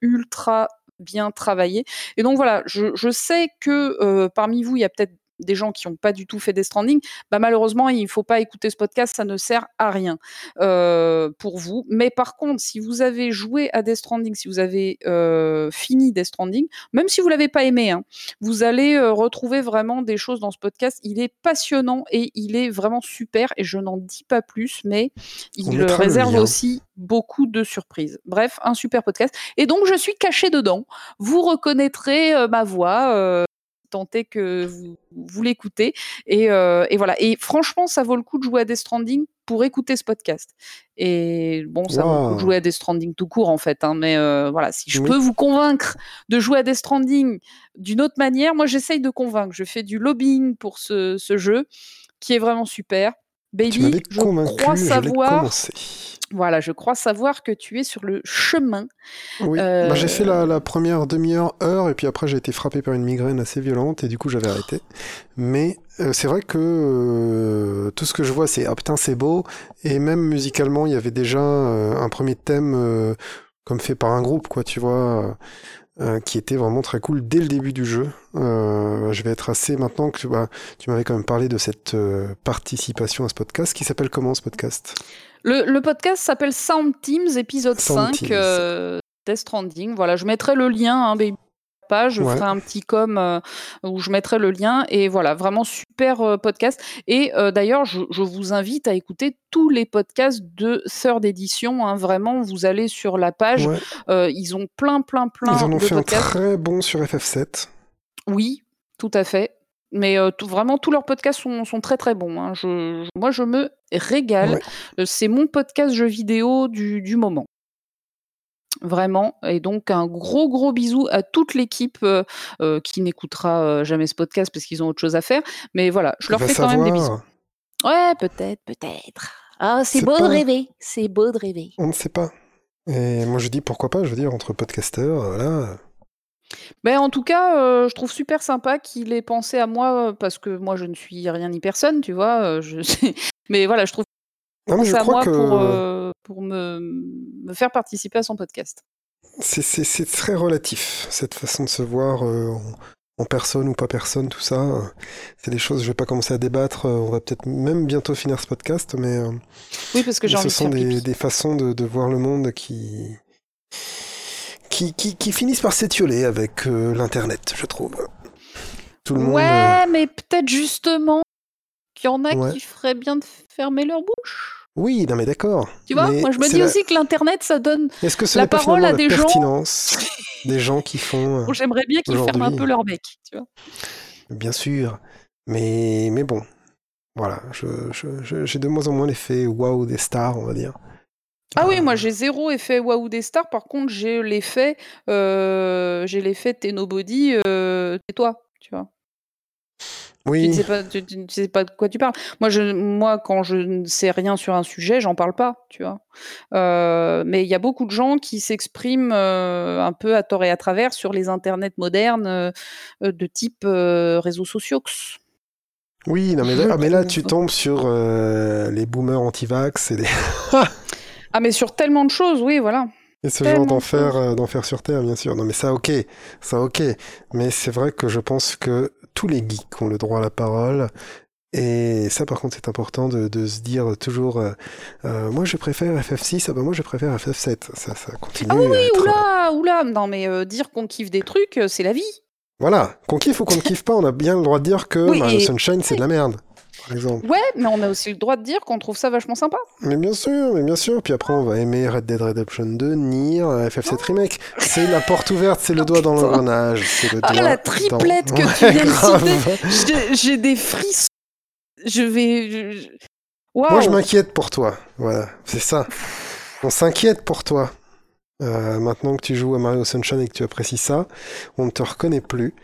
ultra bien travaillés. Et donc voilà, je, je sais que parmi vous, il y a peut-être des gens qui n'ont pas du tout fait des Stranding, bah malheureusement, il ne faut pas écouter ce podcast, ça ne sert à rien euh, pour vous. Mais par contre, si vous avez joué à Death Stranding, si vous avez euh, fini Death Stranding, même si vous l'avez pas aimé, hein, vous allez euh, retrouver vraiment des choses dans ce podcast. Il est passionnant et il est vraiment super. Et je n'en dis pas plus, mais il réserve aussi beaucoup de surprises. Bref, un super podcast. Et donc, je suis caché dedans. Vous reconnaîtrez ma voix tenter que vous, vous l'écoutez. Et, euh, et, voilà. Et franchement, ça vaut le coup de jouer à Death Stranding pour écouter ce podcast. Et bon, ça vaut le coup de jouer à Death Stranding tout court, en fait. Hein, mais euh, voilà, si je peux vous convaincre de jouer à Death Stranding d'une autre manière, moi, j'essaye de convaincre. Je fais du lobbying pour ce, ce jeu qui est vraiment super. Baby, je crois savoir. Voilà, je crois savoir que tu es sur le chemin. Oui, bah, j'ai fait la, la première demi-heure, heure, et puis après j'ai été frappé par une migraine assez violente, et du coup j'avais arrêté. Mais euh, c'est vrai que euh, tout ce que je vois, c'est ah putain, c'est beau, et même musicalement, il y avait déjà euh, un premier thème comme fait par un groupe, quoi, tu vois. Qui était vraiment très cool dès le début du jeu. Euh, je vais être assez maintenant que bah, tu m'avais quand même parlé de cette participation à ce podcast. Qui s'appelle comment ce podcast? Le, podcast s'appelle Sound Teams, épisode 5, euh, Death Stranding. Voilà, je mettrai le lien, hein, page, je ferai un petit com euh, où je mettrai le lien et voilà vraiment super euh, podcast et euh, d'ailleurs je, vous invite à écouter tous les podcasts de Third Edition hein. vraiment vous allez sur la page ils ont plein plein plein ils en ont fait un très bon sur FF7 oui tout à fait mais vraiment, tous leurs podcasts sont, très très bons. Hein. moi, je me régale. c'est mon podcast jeu vidéo du, moment. Vraiment. Et donc, un gros gros bisou à toute l'équipe qui n'écoutera jamais ce podcast parce qu'ils ont autre chose à faire. Mais voilà, je leur fais quand même des bisous. Ouais, peut-être, peut-être. Ah, c'est beau de rêver. C'est beau de rêver. On ne sait pas. Et moi, je dis pourquoi pas. Je veux dire, entre podcasteurs, voilà ben, en tout cas, euh, je trouve super sympa qu'il ait pensé à moi, euh, parce que moi je ne suis rien ni personne, tu vois? Euh, je mais voilà, je trouve qu'il à moi pour, pour me me faire participer à son podcast. c'est très relatif, cette façon de se voir, en personne ou pas personne, tout ça, c'est des choses je vais pas commencer à débattre, on va peut-être même bientôt finir ce podcast, mais Oui, parce que j'ai ce sont des des façons de de voir le monde qui qui, finissent par s'étioler avec euh, l'Internet, je trouve. Tout le ouais, euh, mais peut-être justement qu'il y en a qui feraient bien de fermer leur bouche. Oui, non mais d'accord. Tu vois, moi je me dis aussi que l'Internet, ça donne Est-ce que la parole à des gens... des gens qui font... Euh, j'aimerais bien qu'ils ferment un peu leur bec, tu vois. Bien sûr, mais, mais bon, voilà, j'ai je, de moins en moins l'effet waouh des stars, on va dire. Ah oui, moi j'ai zéro effet waouh des stars. Par contre, j'ai l'effet, euh, j'ai l'effet t'es nobody, euh, tais-toi, tu vois. Oui. Tu ne sais pas, tu, sais pas de quoi tu parles. Moi, je, moi, quand je ne sais rien sur un sujet, j'en parle pas, tu vois. Euh, mais il y a beaucoup de gens qui s'expriment un peu à tort et à travers sur les internets modernes de type réseaux sociaux. Oui, non, mais, là, ah, mais là, tu tombes sur les boomers anti-vax et les... Ah, mais sur tellement de choses, oui, voilà. Et ce genre d'enfer, euh, d'enfer sur Terre, bien sûr. Non, mais ça, ok. Ça, ok. Mais c'est vrai que je pense que tous les geeks ont le droit à la parole. Et ça, par contre, c'est important de, de, se dire toujours euh, euh, moi, je préfère FF6, ah bah, moi, je préfère FF7. Ça, ça continue. Ah oui, oula, oula. Non, mais dire qu'on kiffe des trucs, c'est la vie. Voilà. Qu'on kiffe ou qu'on ne kiffe pas, on a bien le droit de dire que oui, Sunshine, c'est de la merde. Ouais, mais on a aussi le droit de dire qu'on trouve ça vachement sympa. Mais bien sûr, mais bien sûr. Puis après, on va aimer Red Dead Redemption 2, Nier, FF7 Remake. C'est la porte ouverte, c'est le doigt dans l'engrenage. Ah, la triplette que tu viens de citer. J'ai des frissons. Je vais. Moi, je m'inquiète pour toi. Voilà, c'est ça. On s'inquiète pour toi. Euh, maintenant que tu joues à Mario Sunshine et que tu apprécies ça, on ne te reconnaît plus.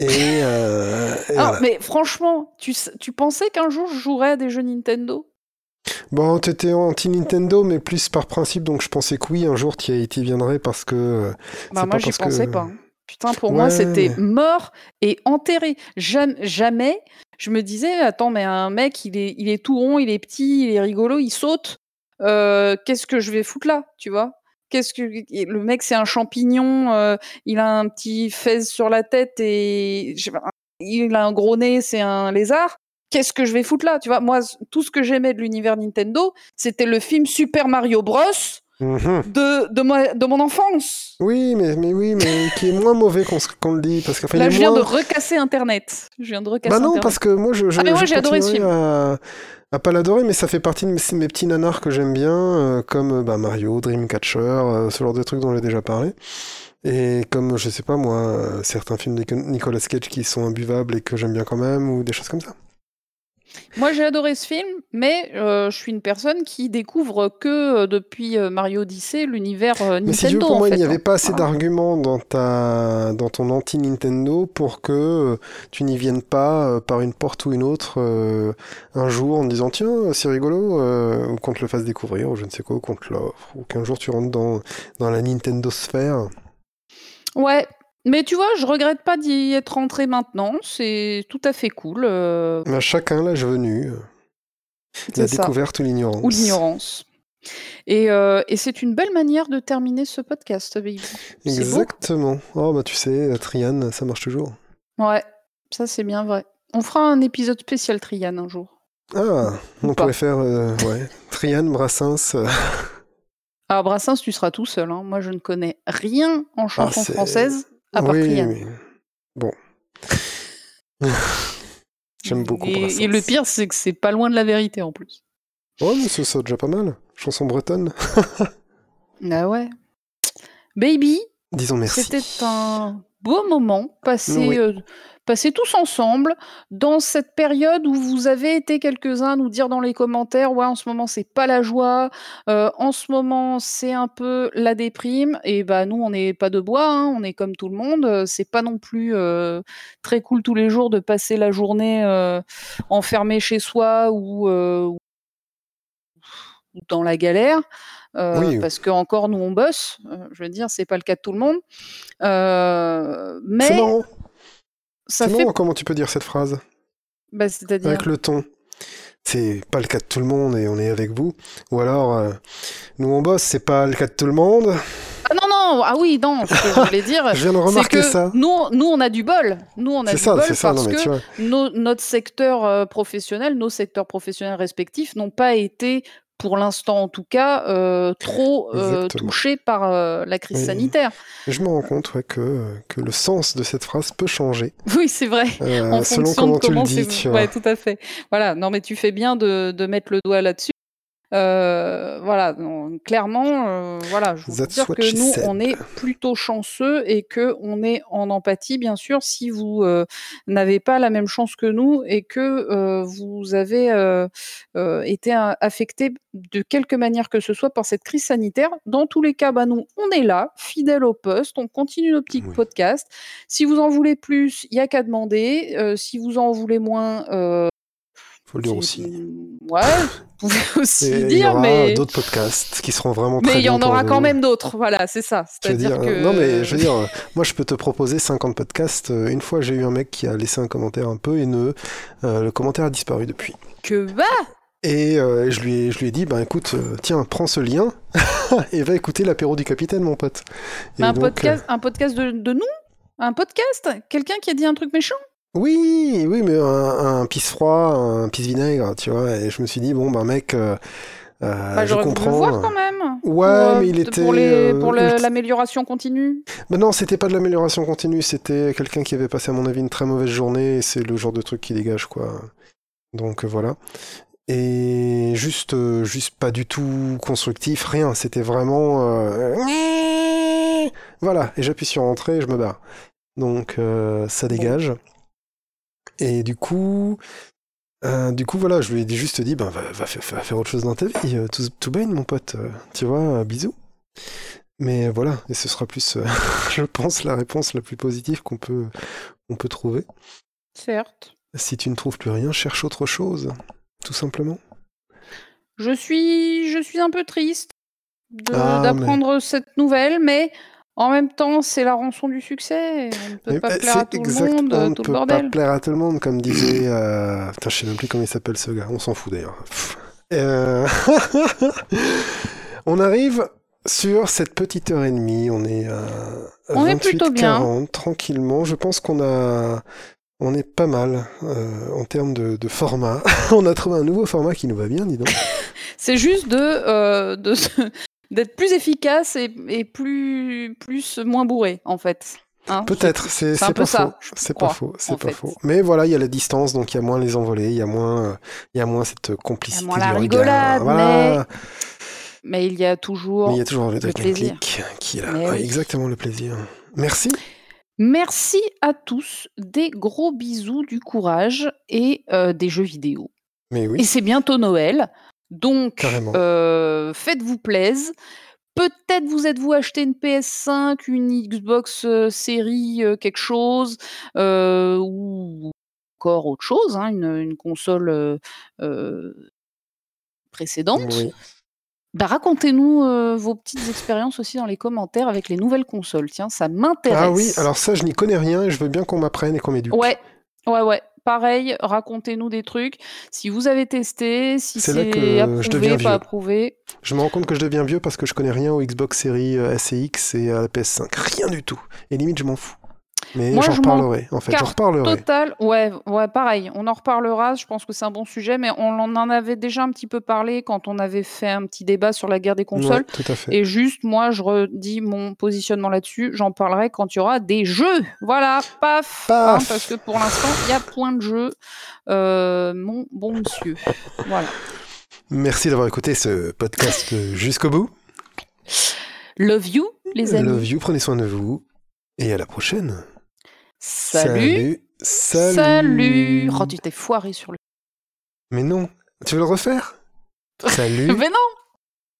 Et, euh, mais franchement, tu, tu pensais qu'un jour je jouerais à des jeux Nintendo? Bon, t'étais anti-Nintendo, mais plus par principe, donc je pensais que oui, un jour tu y viendrais parce que. euh, Bah moi pas j'y que- pensais pas. hein. Putain, pour moi c'était mort et enterré. Jam- jamais je me disais, attends, mais un mec il est, il est tout rond, il est petit, il est rigolo, il saute. Euh, Qu'est-ce que je vais foutre là, tu vois? Qu'est-ce que le mec c'est un champignon, euh, il a un petit fez sur la tête et je sais pas, il a un gros nez, c'est un lézard. Qu'est-ce que je vais foutre là, tu vois? Moi, tout ce que j'aimais de l'univers Nintendo, c'était le film Super Mario Bros Mhm. de de, moi, de mon enfance. Oui, mais, mais oui, mais qui est moins mauvais qu'on le dit. Parce que, enfin, Là, je viens moins- de recasser Internet. Je viens de recasser Bah non, Internet. parce que moi, je, je, Ah, mais moi, j'ai adoré ce film. À, à pas l'adorer, mais ça fait partie de mes, petits nanars que j'aime bien, euh, comme euh, bah, Mario, Dreamcatcher, euh, ce genre de trucs dont j'ai déjà parlé. Et comme, je sais pas moi, certains films de Nicolas Cage qui sont imbuvables et que j'aime bien quand même, ou des choses comme ça. Moi, j'ai adoré ce film, mais euh, je suis une personne qui découvre que euh, depuis euh, Mario Odyssey l'univers Nintendo. Mais si tu veux, pour moi, il n'y avait hein. pas assez d'arguments dans, ta, dans ton anti-Nintendo pour que tu n'y viennes pas par une porte ou une autre un jour en te disant tiens, c'est rigolo, ou qu'on te le fasse découvrir, ou je ne sais quoi, ou qu'on te l'offre, ou qu'un jour tu rentres dans, dans la Nintendo sphère. Ouais, mais tu vois, je regrette pas d'y être rentré maintenant. C'est tout à fait cool. euh, Mais à chacun l'âge venu, euh, la ça. découverte ou l'ignorance. Ou l'ignorance. Et, euh, et c'est une belle manière de terminer ce podcast, baby. Exactement. Oh, bah tu sais, euh, Trian, ça marche toujours. Ouais, ça c'est bien vrai. On fera un épisode spécial Trian un jour. Ah, Ou on pas. pourrait faire, euh, ouais, Trian, Brassens. euh, Alors Brassens, tu seras tout seul. hein. Moi, je ne connais rien en chanson Ah, française à part oui, mais bon. J'aime beaucoup Et, Brassens. et le pire, c'est que c'est pas loin de la vérité en plus. Oh, mais c'est ça déjà pas mal. Chanson bretonne. Ah ouais. Baby, Disons merci. c'était un beau moment passé, Oui. euh, passé tous ensemble dans cette période où vous avez été quelques-uns nous dire dans les commentaires ouais en ce moment c'est pas la joie, euh, en ce moment c'est un peu la déprime et bah nous on n'est pas de bois, hein, on est comme tout le monde, euh, c'est pas non plus euh, très cool tous les jours de passer la journée enfermé chez soi ou ou dans la galère. Euh, Oui. Parce que encore nous on bosse, euh, je veux dire c'est pas le cas de tout le monde, Euh, C'est mais marrant. ça C'est fait, marrant comment tu peux dire cette phrase bah, c'est-à-dire, avec le ton. C'est pas le cas de tout le monde et on est avec vous. Ou alors, euh, nous on bosse, c'est pas le cas de tout le monde. ah non non, ah oui non, ce que je voulais dire, Je viens de c'est remarquer que ça. nous, nous on a du bol, nous on a C'est du ça, bol c'est ça. parce Non, que nos- notre secteur professionnel, nos secteurs professionnels respectifs n'ont pas été, pour l'instant en tout cas, euh, trop euh, touchés par euh, la crise Oui. sanitaire. Je me rends compte ouais, que, que le sens de cette phrase peut changer Oui, c'est vrai. euh, en selon fonction comment de tu le comment dis. Tu vois. Ouais, tout à fait. Voilà. Non, mais tu fais bien de, de mettre le doigt là-dessus. Euh, voilà, clairement, euh, voilà, je veux dire que nous, said. on est plutôt chanceux et que on est en empathie, bien sûr, si vous euh, n'avez pas la même chance que nous et que euh, vous avez euh, euh, été affecté de quelque manière que ce soit par cette crise sanitaire. Dans tous les cas, bah, nous, on est là, fidèles au poste, on continue nos petits Oui. podcasts. Si vous en voulez plus, il y a qu'à demander. Euh, si vous en voulez moins, euh, Faut le dire aussi. Ouais, vous pouvez aussi Et il y dire, aura mais d'autres podcasts qui seront vraiment très mais il y en aura quand même d'autres. Voilà, c'est ça. C'est-à-dire dire, que Non, mais je veux dire, moi je peux te proposer 50 podcasts. Euh, Une fois, j'ai eu un mec qui a laissé un commentaire un peu haineux. Euh, le commentaire a disparu depuis. que bah, Et euh, je, lui ai, je lui ai dit, ben écoute, euh, tiens, prends ce lien et va écouter l'apéro du capitaine, mon pote. Et un donc, podcast, un podcast de, de nous, un podcast, quelqu'un qui a dit un truc méchant? Oui, oui, mais un, un pisse froid, un pisse vinaigre, tu vois. Et je me suis dit, bon, ben mec, euh, euh, Bah, je comprends. le voir quand même. Ouais, Pour, euh, mais il était. pour les- euh, le- l'amélioration continue. Mais non, c'était pas de l'amélioration continue, c'était quelqu'un qui avait passé, à mon avis, une très mauvaise journée, et c'est le genre de truc qui dégage, quoi. Donc voilà. Et juste, juste pas du tout constructif, rien, c'était vraiment... euh, Voilà, et j'appuie sur entrée et je me barre. Donc euh, ça dégage. Et du coup... euh, du coup, voilà, je lui ai juste dit, ben, va, va faire, va faire autre chose dans ta vie, euh, tout, tout mon pote, euh, tu vois, bisous. Mais voilà, et ce sera plus, je pense, la réponse la plus positive qu'on peut, on peut trouver. Certes. Si tu ne trouves plus rien, cherche autre chose, tout simplement. Je suis, je suis un peu triste Ah, d'apprendre cette nouvelle, mais en même temps, c'est la rançon du succès. On ne peut Mais, pas bah, plaire à tout exact, le monde, on ne tout peut le pas plaire à tout le monde, comme disait. Euh... Putain, je sais même plus comment il s'appelle ce gars. On s'en fout d'ailleurs. Euh, on arrive sur cette petite heure et demie. On est à On est plutôt bien. 40 tranquillement. Je pense qu'on a. On est pas mal euh, en termes de, de format. on a trouvé un nouveau format qui nous va bien, dis donc. C'est juste de, euh, de se- d'être plus efficace et, et plus, plus moins bourré, en fait. Hein, Peut-être, c'est peu pas faux. C'est pas faux, c'est pas fait. faux. Mais voilà, il y a la distance, donc il y a moins les envolées, il y a moins, il y a moins cette complicité. moins la rigolade. Voilà. Mais il y a toujours. Mais il y a toujours le, le plaisir. qui est là. Mais Ouais, oui. Exactement le plaisir. Merci. Merci à tous, des gros bisous, du courage et euh, des jeux vidéo. Mais Et c'est bientôt Noël, donc euh, faites-vous plaise. Peut-être vous êtes-vous acheté une PS5, une Xbox euh, série euh, quelque chose, ou encore autre chose, hein, une, une console précédente. oui. Bah, racontez-nous euh, vos petites expériences aussi dans les commentaires avec les nouvelles consoles. Tiens, ça m'intéresse. Ah oui, alors ça, je n'y connais rien et je veux bien qu'on m'apprenne et qu'on m'éduque. Ouais, ouais, ouais. Pareil, racontez-nous des trucs. Si vous avez testé, si C'est je approuvé, deviens pas vieux. approuvé. Je me rends compte que je deviens vieux parce que je connais rien aux Xbox Series euh, S et X et à la PS5. Rien du tout. Et limite, je m'en fous. Mais Moi, j'en je reparlerai, en fait. J'en reparlerai. Total, ouais, ouais, pareil. On en reparlera. Je pense que c'est un bon sujet, mais on en avait déjà un petit peu parlé quand on avait fait un petit débat sur la guerre des consoles. Ouais, tout à fait. Et juste, moi, je redis mon positionnement là-dessus. J'en parlerai quand il y aura des jeux. Voilà, paf. Paf. hein, parce que pour l'instant, il y a point de jeu, euh, mon bon monsieur. Voilà. Merci d'avoir écouté ce podcast jusqu'au bout. Love you, les amis. Love you, prenez soin de vous. Et à la prochaine. Salut. Salut. Salut. Oh, tu t'es foiré sur le. Mais non. Tu veux le refaire? Salut. Mais non.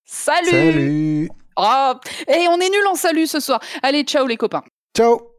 Salut. Salut. Oh, et on est nul en salut ce soir. Allez, ciao les copains. Ciao.